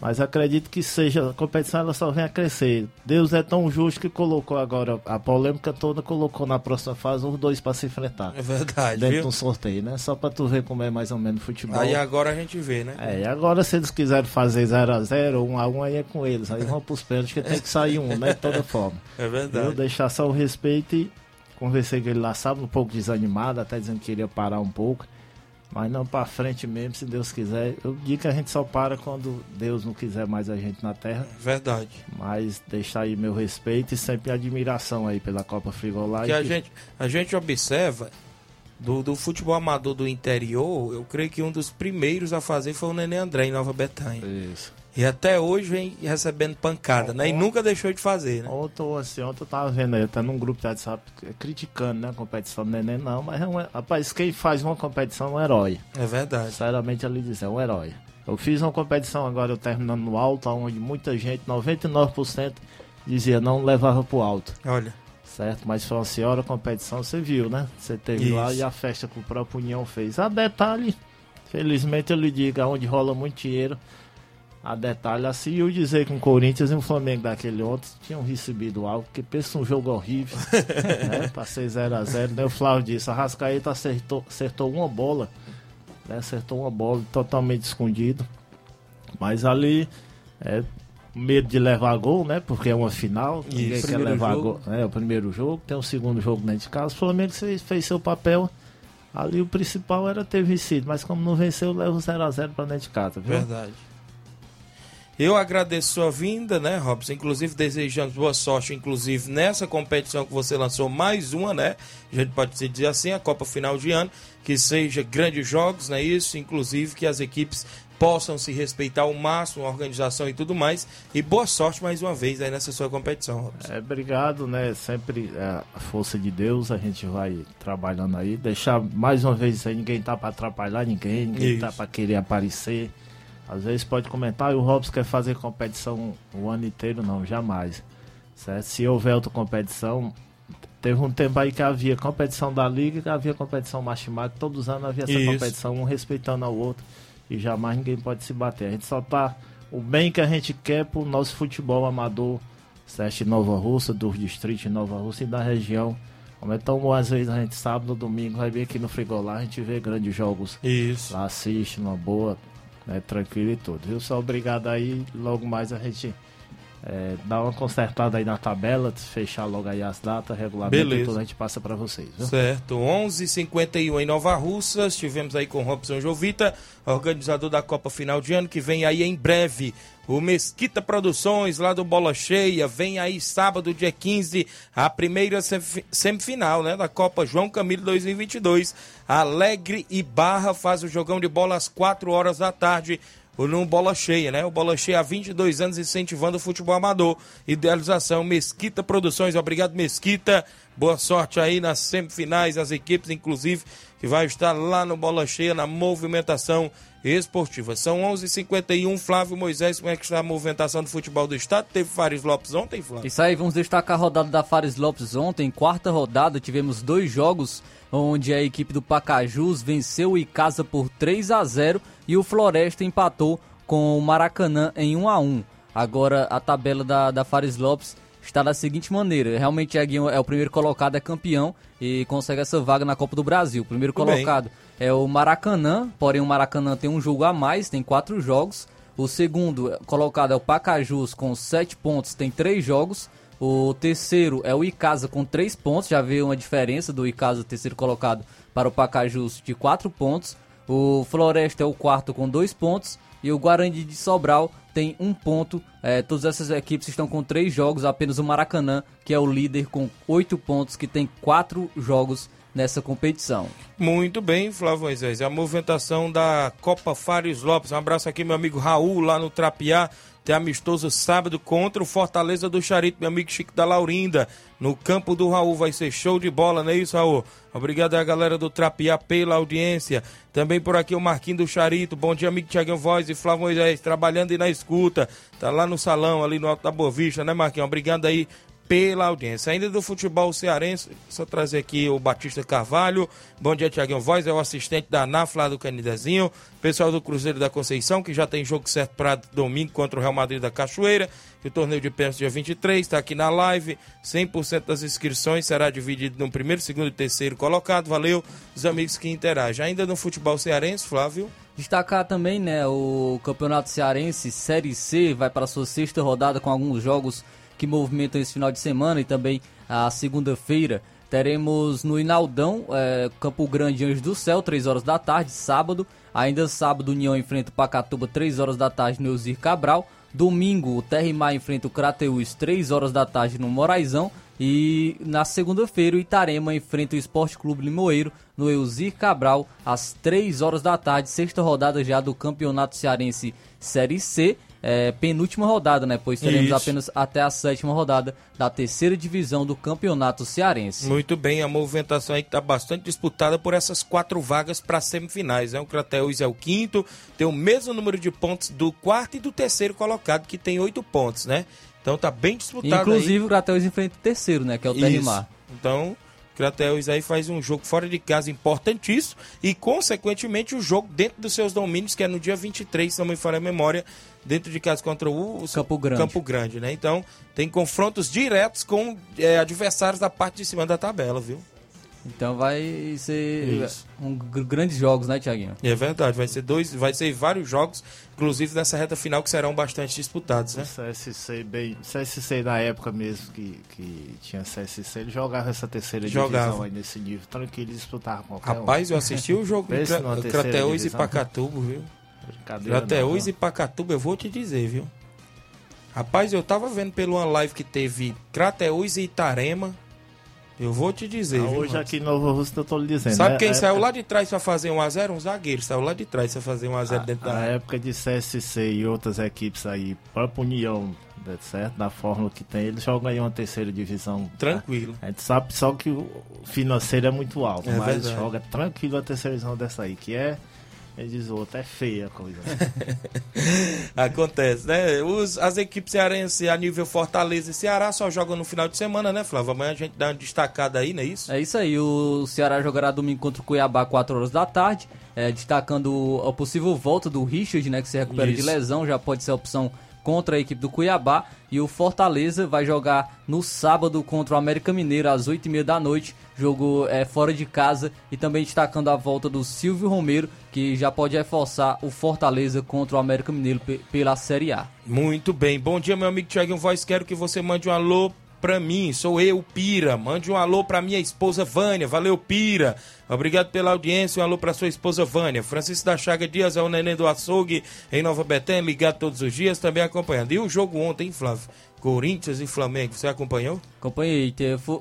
Mas acredito que seja a competição ela só vem a crescer. Deus é tão justo que colocou agora a polêmica toda, colocou na próxima fase os dois para se enfrentar. É verdade, Dentro viu? de um sorteio, né? Só para tu ver como é mais ou menos futebol. Aí agora a gente vê, né? É, e agora se eles quiserem fazer 0x0 ou 1x1 aí é com eles. Aí vão pros pênaltis que tem que sair um, né? De toda forma. É verdade. Eu deixar só o respeito e conversei com ele lá, sabe, um pouco desanimado, até dizendo que queria parar um pouco. Mas não pra frente mesmo, se Deus quiser. Eu digo que a gente só para quando Deus não quiser mais a gente na terra. Verdade. Mas deixar aí meu respeito e sempre admiração aí pela Copa Frigolar. que e a que- gente, a gente observa do, do futebol amador do interior, eu creio que um dos primeiros a fazer foi o Nenê André em Nova Betânia. Isso. E até hoje vem recebendo pancada, né? E nunca deixou de fazer, né? Ontem, assim, ontem eu tava vendo aí, até num grupo de WhatsApp criticando né, a competição do Neném, não, mas é um, rapaz, quem faz uma competição é um herói. É verdade. Sinceramente, ali diz, é um herói. Eu fiz uma competição agora, eu terminando no alto, onde muita gente, 99%, dizia não levava pro alto. Olha. Certo, mas foi uma senhora competição, você viu, né? Você teve lá Isso. e a festa que o próprio União fez. A detalhe, felizmente eu lhe digo, onde rola muito dinheiro, a detalhe assim, eu dizer que o Corinthians e o Flamengo daquele ontem tinham recebido algo, porque pensa um jogo horrível, né? Pra ser 0x0, né? O Flávio disse, a Rascaeta acertou, acertou uma bola, né? Acertou uma bola totalmente escondido. Mas ali, é, medo de levar gol, né? Porque é uma final, ninguém Isso. quer Primeiro levar jogo. gol. É o primeiro jogo, tem o segundo jogo dentro de casa. O Flamengo fez, fez seu papel. Ali o principal era ter vencido, mas como não venceu, leva o 0x0 pra dentro de casa, viu? Verdade. Eu agradeço sua vinda, né, Robson? Inclusive, desejamos boa sorte, inclusive, nessa competição que você lançou, mais uma, né? A gente pode se dizer assim, a Copa Final de Ano, que seja grandes jogos, né? Isso, inclusive, que as equipes possam se respeitar ao máximo, a organização e tudo mais. E boa sorte mais uma vez aí nessa sua competição, Robson. É, obrigado, né? Sempre é, a força de Deus, a gente vai trabalhando aí. Deixar mais uma vez isso aí, ninguém tá pra atrapalhar ninguém, ninguém tá Isso. pra querer aparecer. Às vezes pode comentar, e o Robson quer fazer competição o ano inteiro, não, jamais. Certo? Se houver outra competição, teve um tempo aí que havia competição da Liga, que havia competição Martimag, todos os anos havia essa Isso. competição, um respeitando ao outro, e jamais ninguém pode se bater. A gente só tá o bem que a gente quer pro nosso futebol amador, certo? Nova Russa, dos distritos de Nova Russa e da região. Como tão bom, às vezes a gente sábado, domingo, vai vir aqui no Frigolar, a gente vê grandes jogos. Isso. Lá assiste, numa boa, né, tranquilo e tudo. Viu? Só obrigado aí, logo mais a gente é, dá uma consertada aí na tabela, fechar logo aí as datas, regulamento Beleza. tudo, a gente passa pra vocês. Viu? Certo, 11:51 em Nova Russa. Estivemos aí com Robson Jovita, organizador da Copa Final de Ano, que vem aí em breve. O Mesquita Produções, lá do Bola Cheia, vem aí sábado, dia 15, a primeira semif- semifinal né, da Copa João Camilo 2022. Alegre e Barra faz o jogão de bola às 4 horas da tarde no Bola Cheia, né? O Bola Cheia há 22 anos incentivando o futebol amador. Idealização Mesquita Produções. Obrigado, Mesquita. Boa sorte aí nas semifinais, as equipes, inclusive, que vai estar lá no Bola Cheia, na movimentação esportiva. São 11:51 h 51 Flávio Moisés, como é que está a movimentação do futebol do estado? Teve Fares Lopes ontem, Flávio? Isso aí, vamos destacar a rodada da Fares Lopes ontem. Quarta rodada, tivemos dois jogos onde a equipe do Pacajus venceu o Icasa por 3 a 0 e o Floresta empatou com o Maracanã em 1 a 1 Agora a tabela da, da Fares Lopes está da seguinte maneira: realmente é o primeiro colocado, é campeão e consegue essa vaga na Copa do Brasil. O primeiro bem. colocado é o Maracanã, porém o Maracanã tem um jogo a mais, tem quatro jogos. O segundo colocado é o Pacajus com sete pontos, tem três jogos. O terceiro é o Icasa com três pontos, já vê uma diferença do Icasa terceiro colocado para o Pacajus de quatro pontos. O Floresta é o quarto com dois pontos e o Guarani de Sobral tem um ponto. É, todas essas equipes estão com três jogos, apenas o Maracanã, que é o líder com oito pontos, que tem quatro jogos nessa competição. Muito bem, Flávio Moisés. A movimentação da Copa Fares Lopes. Um abraço aqui, meu amigo Raul, lá no Trapiá. Tem amistoso sábado contra o Fortaleza do Charito, meu amigo Chico da Laurinda. No campo do Raul vai ser show de bola, não é isso, Raul? Obrigado à galera do Trapiá pela audiência. Também por aqui o Marquinho do Charito. Bom dia, amigo Tiaguinho Voz e Flávio Moisés, trabalhando e na escuta. Tá lá no salão, ali no Alto da Boa Vista, né, Marquinhos? Obrigado aí pela audiência. Ainda do futebol cearense, só trazer aqui o Batista Carvalho. Bom dia, Tiaguinho Voz, é o assistente da NAF lá do Canidezinho. Pessoal do Cruzeiro da Conceição, que já tem jogo certo para domingo contra o Real Madrid da Cachoeira. O torneio de pênalti dia 23 está aqui na live. 100% das inscrições será dividido no primeiro, segundo e terceiro colocado. Valeu, os amigos que interagem. Ainda no futebol cearense, Flávio. Destacar também, né, o Campeonato Cearense Série C vai para sua sexta rodada com alguns jogos que movimentam esse final de semana e também a segunda-feira. Teremos no Inaldão, é, Campo Grande Anjos do Céu, 3 horas da tarde, sábado. Ainda sábado, União enfrenta o Pacatuba, 3 horas da tarde, no Eusir Cabral. Domingo, o Terrimar enfrenta o Crateus, 3 horas da tarde, no Moraizão. E na segunda-feira, o Itarema enfrenta o Esporte Clube Limoeiro no Eusir Cabral, às 3 horas da tarde, sexta rodada já do Campeonato Cearense Série C. É, penúltima rodada, né? Pois teremos Isso. apenas até a sétima rodada da terceira divisão do Campeonato Cearense. Muito bem, a movimentação aí está bastante disputada por essas quatro vagas para semifinais. Né? O Crateus é o quinto, tem o mesmo número de pontos do quarto e do terceiro colocado, que tem oito pontos, né? Então tá bem disputado Inclusive aí. o Crateus enfrenta o terceiro, né? Que é o Terrimar. Então, Crateus aí faz um jogo fora de casa importantíssimo e, consequentemente, o jogo dentro dos seus domínios, que é no dia 23, se não me falha a memória, dentro de casa contra o Campo Grande. Campo Grande, né? Então, tem confrontos diretos com é, adversários da parte de cima da tabela, viu? Então vai ser Isso. um gr- grandes jogos, né, Tiaguinho? É verdade, vai ser dois, vai ser vários jogos, inclusive nessa reta final que serão bastante disputados, né? O CSC, bem, CSC na época mesmo que, que tinha CSC, ele jogava essa terceira Jogava. divisão aí nesse nível, tranquilo, eles disputavam qualquer um. Rapaz, eu assisti o jogo do Crateus e. Pacatubo, viu? Brincadeira Crateus e Pacatuba, eu vou te dizer, viu? Rapaz, eu tava vendo pela uma live que teve Crateus e Itarema. Eu vou te dizer, Ah, viu? hoje aqui em Novo Russo eu tô lhe dizendo. Sabe né? quem A saiu lá de trás pra fazer 1x0? Um zagueiro. Saiu lá de trás pra fazer 1x0 dentro A da área. época de CSC e outras equipes aí, própria União, né, certo? Da fórmula que tem, eles jogam aí uma terceira divisão. Tranquilo. A gente sabe só que o financeiro é muito alto, É mas verdade. joga tranquilo a terceira divisão dessa aí, que é, ele diz o outro, é feia a coisa. Acontece, né? Os, as equipes cearenses a nível Fortaleza e Ceará só jogam no final de semana, né, Flávio? Amanhã a gente dá uma destacada aí, não é isso? É isso aí, o Ceará jogará domingo contra o Cuiabá 4 horas da tarde, é, destacando a possível volta do Richard, né, que se recupera de Isso. lesão, já pode ser a opção contra a equipe do Cuiabá, e o Fortaleza vai jogar no sábado contra o América Mineiro às 8h30 da noite, jogo é, fora de casa, e também destacando a volta do Silvio Romero, que já pode reforçar o Fortaleza contra o América Mineiro pe- pela Série A. Muito bem. Bom dia, meu amigo Thiaguinho Voz. Quero que você mande um alô pra mim. Sou eu, Pira. Mande um alô pra minha esposa Vânia. Valeu, Pira. Obrigado pela audiência. Um alô pra sua esposa Vânia. Francisco da Chaga Dias é o neném do açougue em Nova Betânia, ligado todos os dias, também acompanhando. E o jogo ontem, Flávio? Corinthians e Flamengo. Você acompanhou? Acompanhei.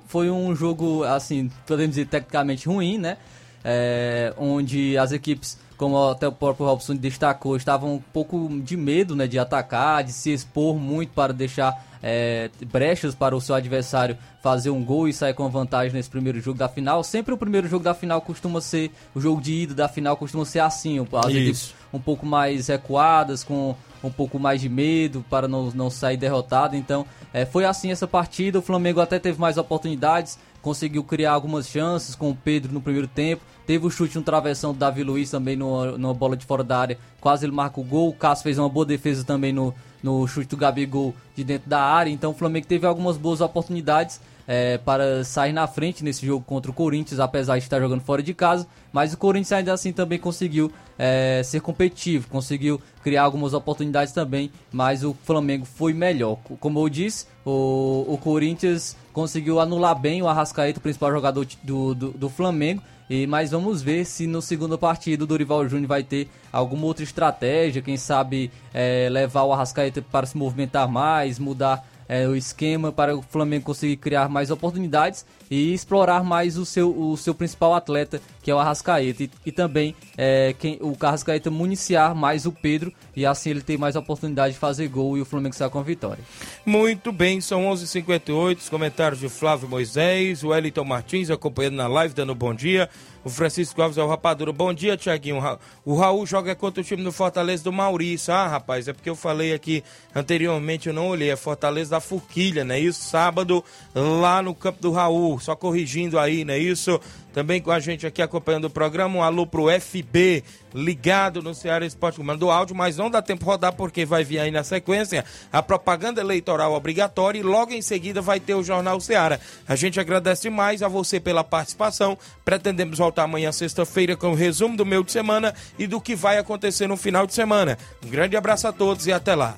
Foi um jogo, assim, podemos dizer, tecnicamente ruim, né? É, onde as equipes, como até o próprio Robson destacou, estavam um pouco de medo né, de atacar, de se expor muito para deixar é, brechas para o seu adversário fazer um gol e sair com vantagem nesse primeiro jogo da final. Sempre o primeiro jogo da final costuma ser, o jogo de ida da final costuma ser assim. As Isso. equipes um pouco mais recuadas, com um pouco mais de medo para não, não sair derrotado. Então, é, foi assim essa partida. O Flamengo até teve mais oportunidades, conseguiu criar algumas chances com o Pedro no primeiro tempo, Teve o chute no travessão do Davi Luiz também no, numa bola de fora da área. Quase ele marca o gol. O Cássio fez uma boa defesa também no, no chute do Gabigol de dentro da área. Então o Flamengo teve algumas boas oportunidades é, para sair na frente nesse jogo contra o Corinthians, apesar de estar jogando fora de casa. Mas o Corinthians ainda assim também conseguiu é, ser competitivo, conseguiu criar algumas oportunidades também, mas o Flamengo foi melhor. Como eu disse, o, o Corinthians conseguiu anular bem o Arrascaeta, o principal jogador do, do, do Flamengo. E, mas vamos ver se no segundo partido o Dorival Júnior vai ter alguma outra estratégia, quem sabe é, levar o Arrascaeta para se movimentar mais, mudar é, o esquema para o Flamengo conseguir criar mais oportunidades e explorar mais o seu, o seu principal atleta, que é o Arrascaeta. E, e também é, quem, o Arrascaeta municiar mais o Pedro e assim ele ter mais oportunidade de fazer gol e o Flamengo sair com a vitória. Muito bem, são 11:58 h 58 os comentários de Flávio Moisés, o Wellington Martins acompanhando na live, dando bom dia. O Francisco Alves é o Rapadura. Bom dia, Tiaguinho. O Raul joga contra o time do Fortaleza do Maurício. Ah, rapaz, é porque eu falei aqui anteriormente, eu não olhei. É Fortaleza da Forquilha, né? Isso, sábado, lá no campo do Raul. Só corrigindo aí, né? Isso. Também com a gente aqui acompanhando o programa, um alô pro FB, ligado no Ceará Esporte Mandou áudio, mas não dá tempo rodar porque vai vir aí na sequência a propaganda eleitoral obrigatória e logo em seguida vai ter o Jornal Ceará. A gente agradece demais a você pela participação. Pretendemos voltar amanhã, sexta-feira, com o resumo do meio de semana e do que vai acontecer no final de semana. Um grande abraço a todos e até lá.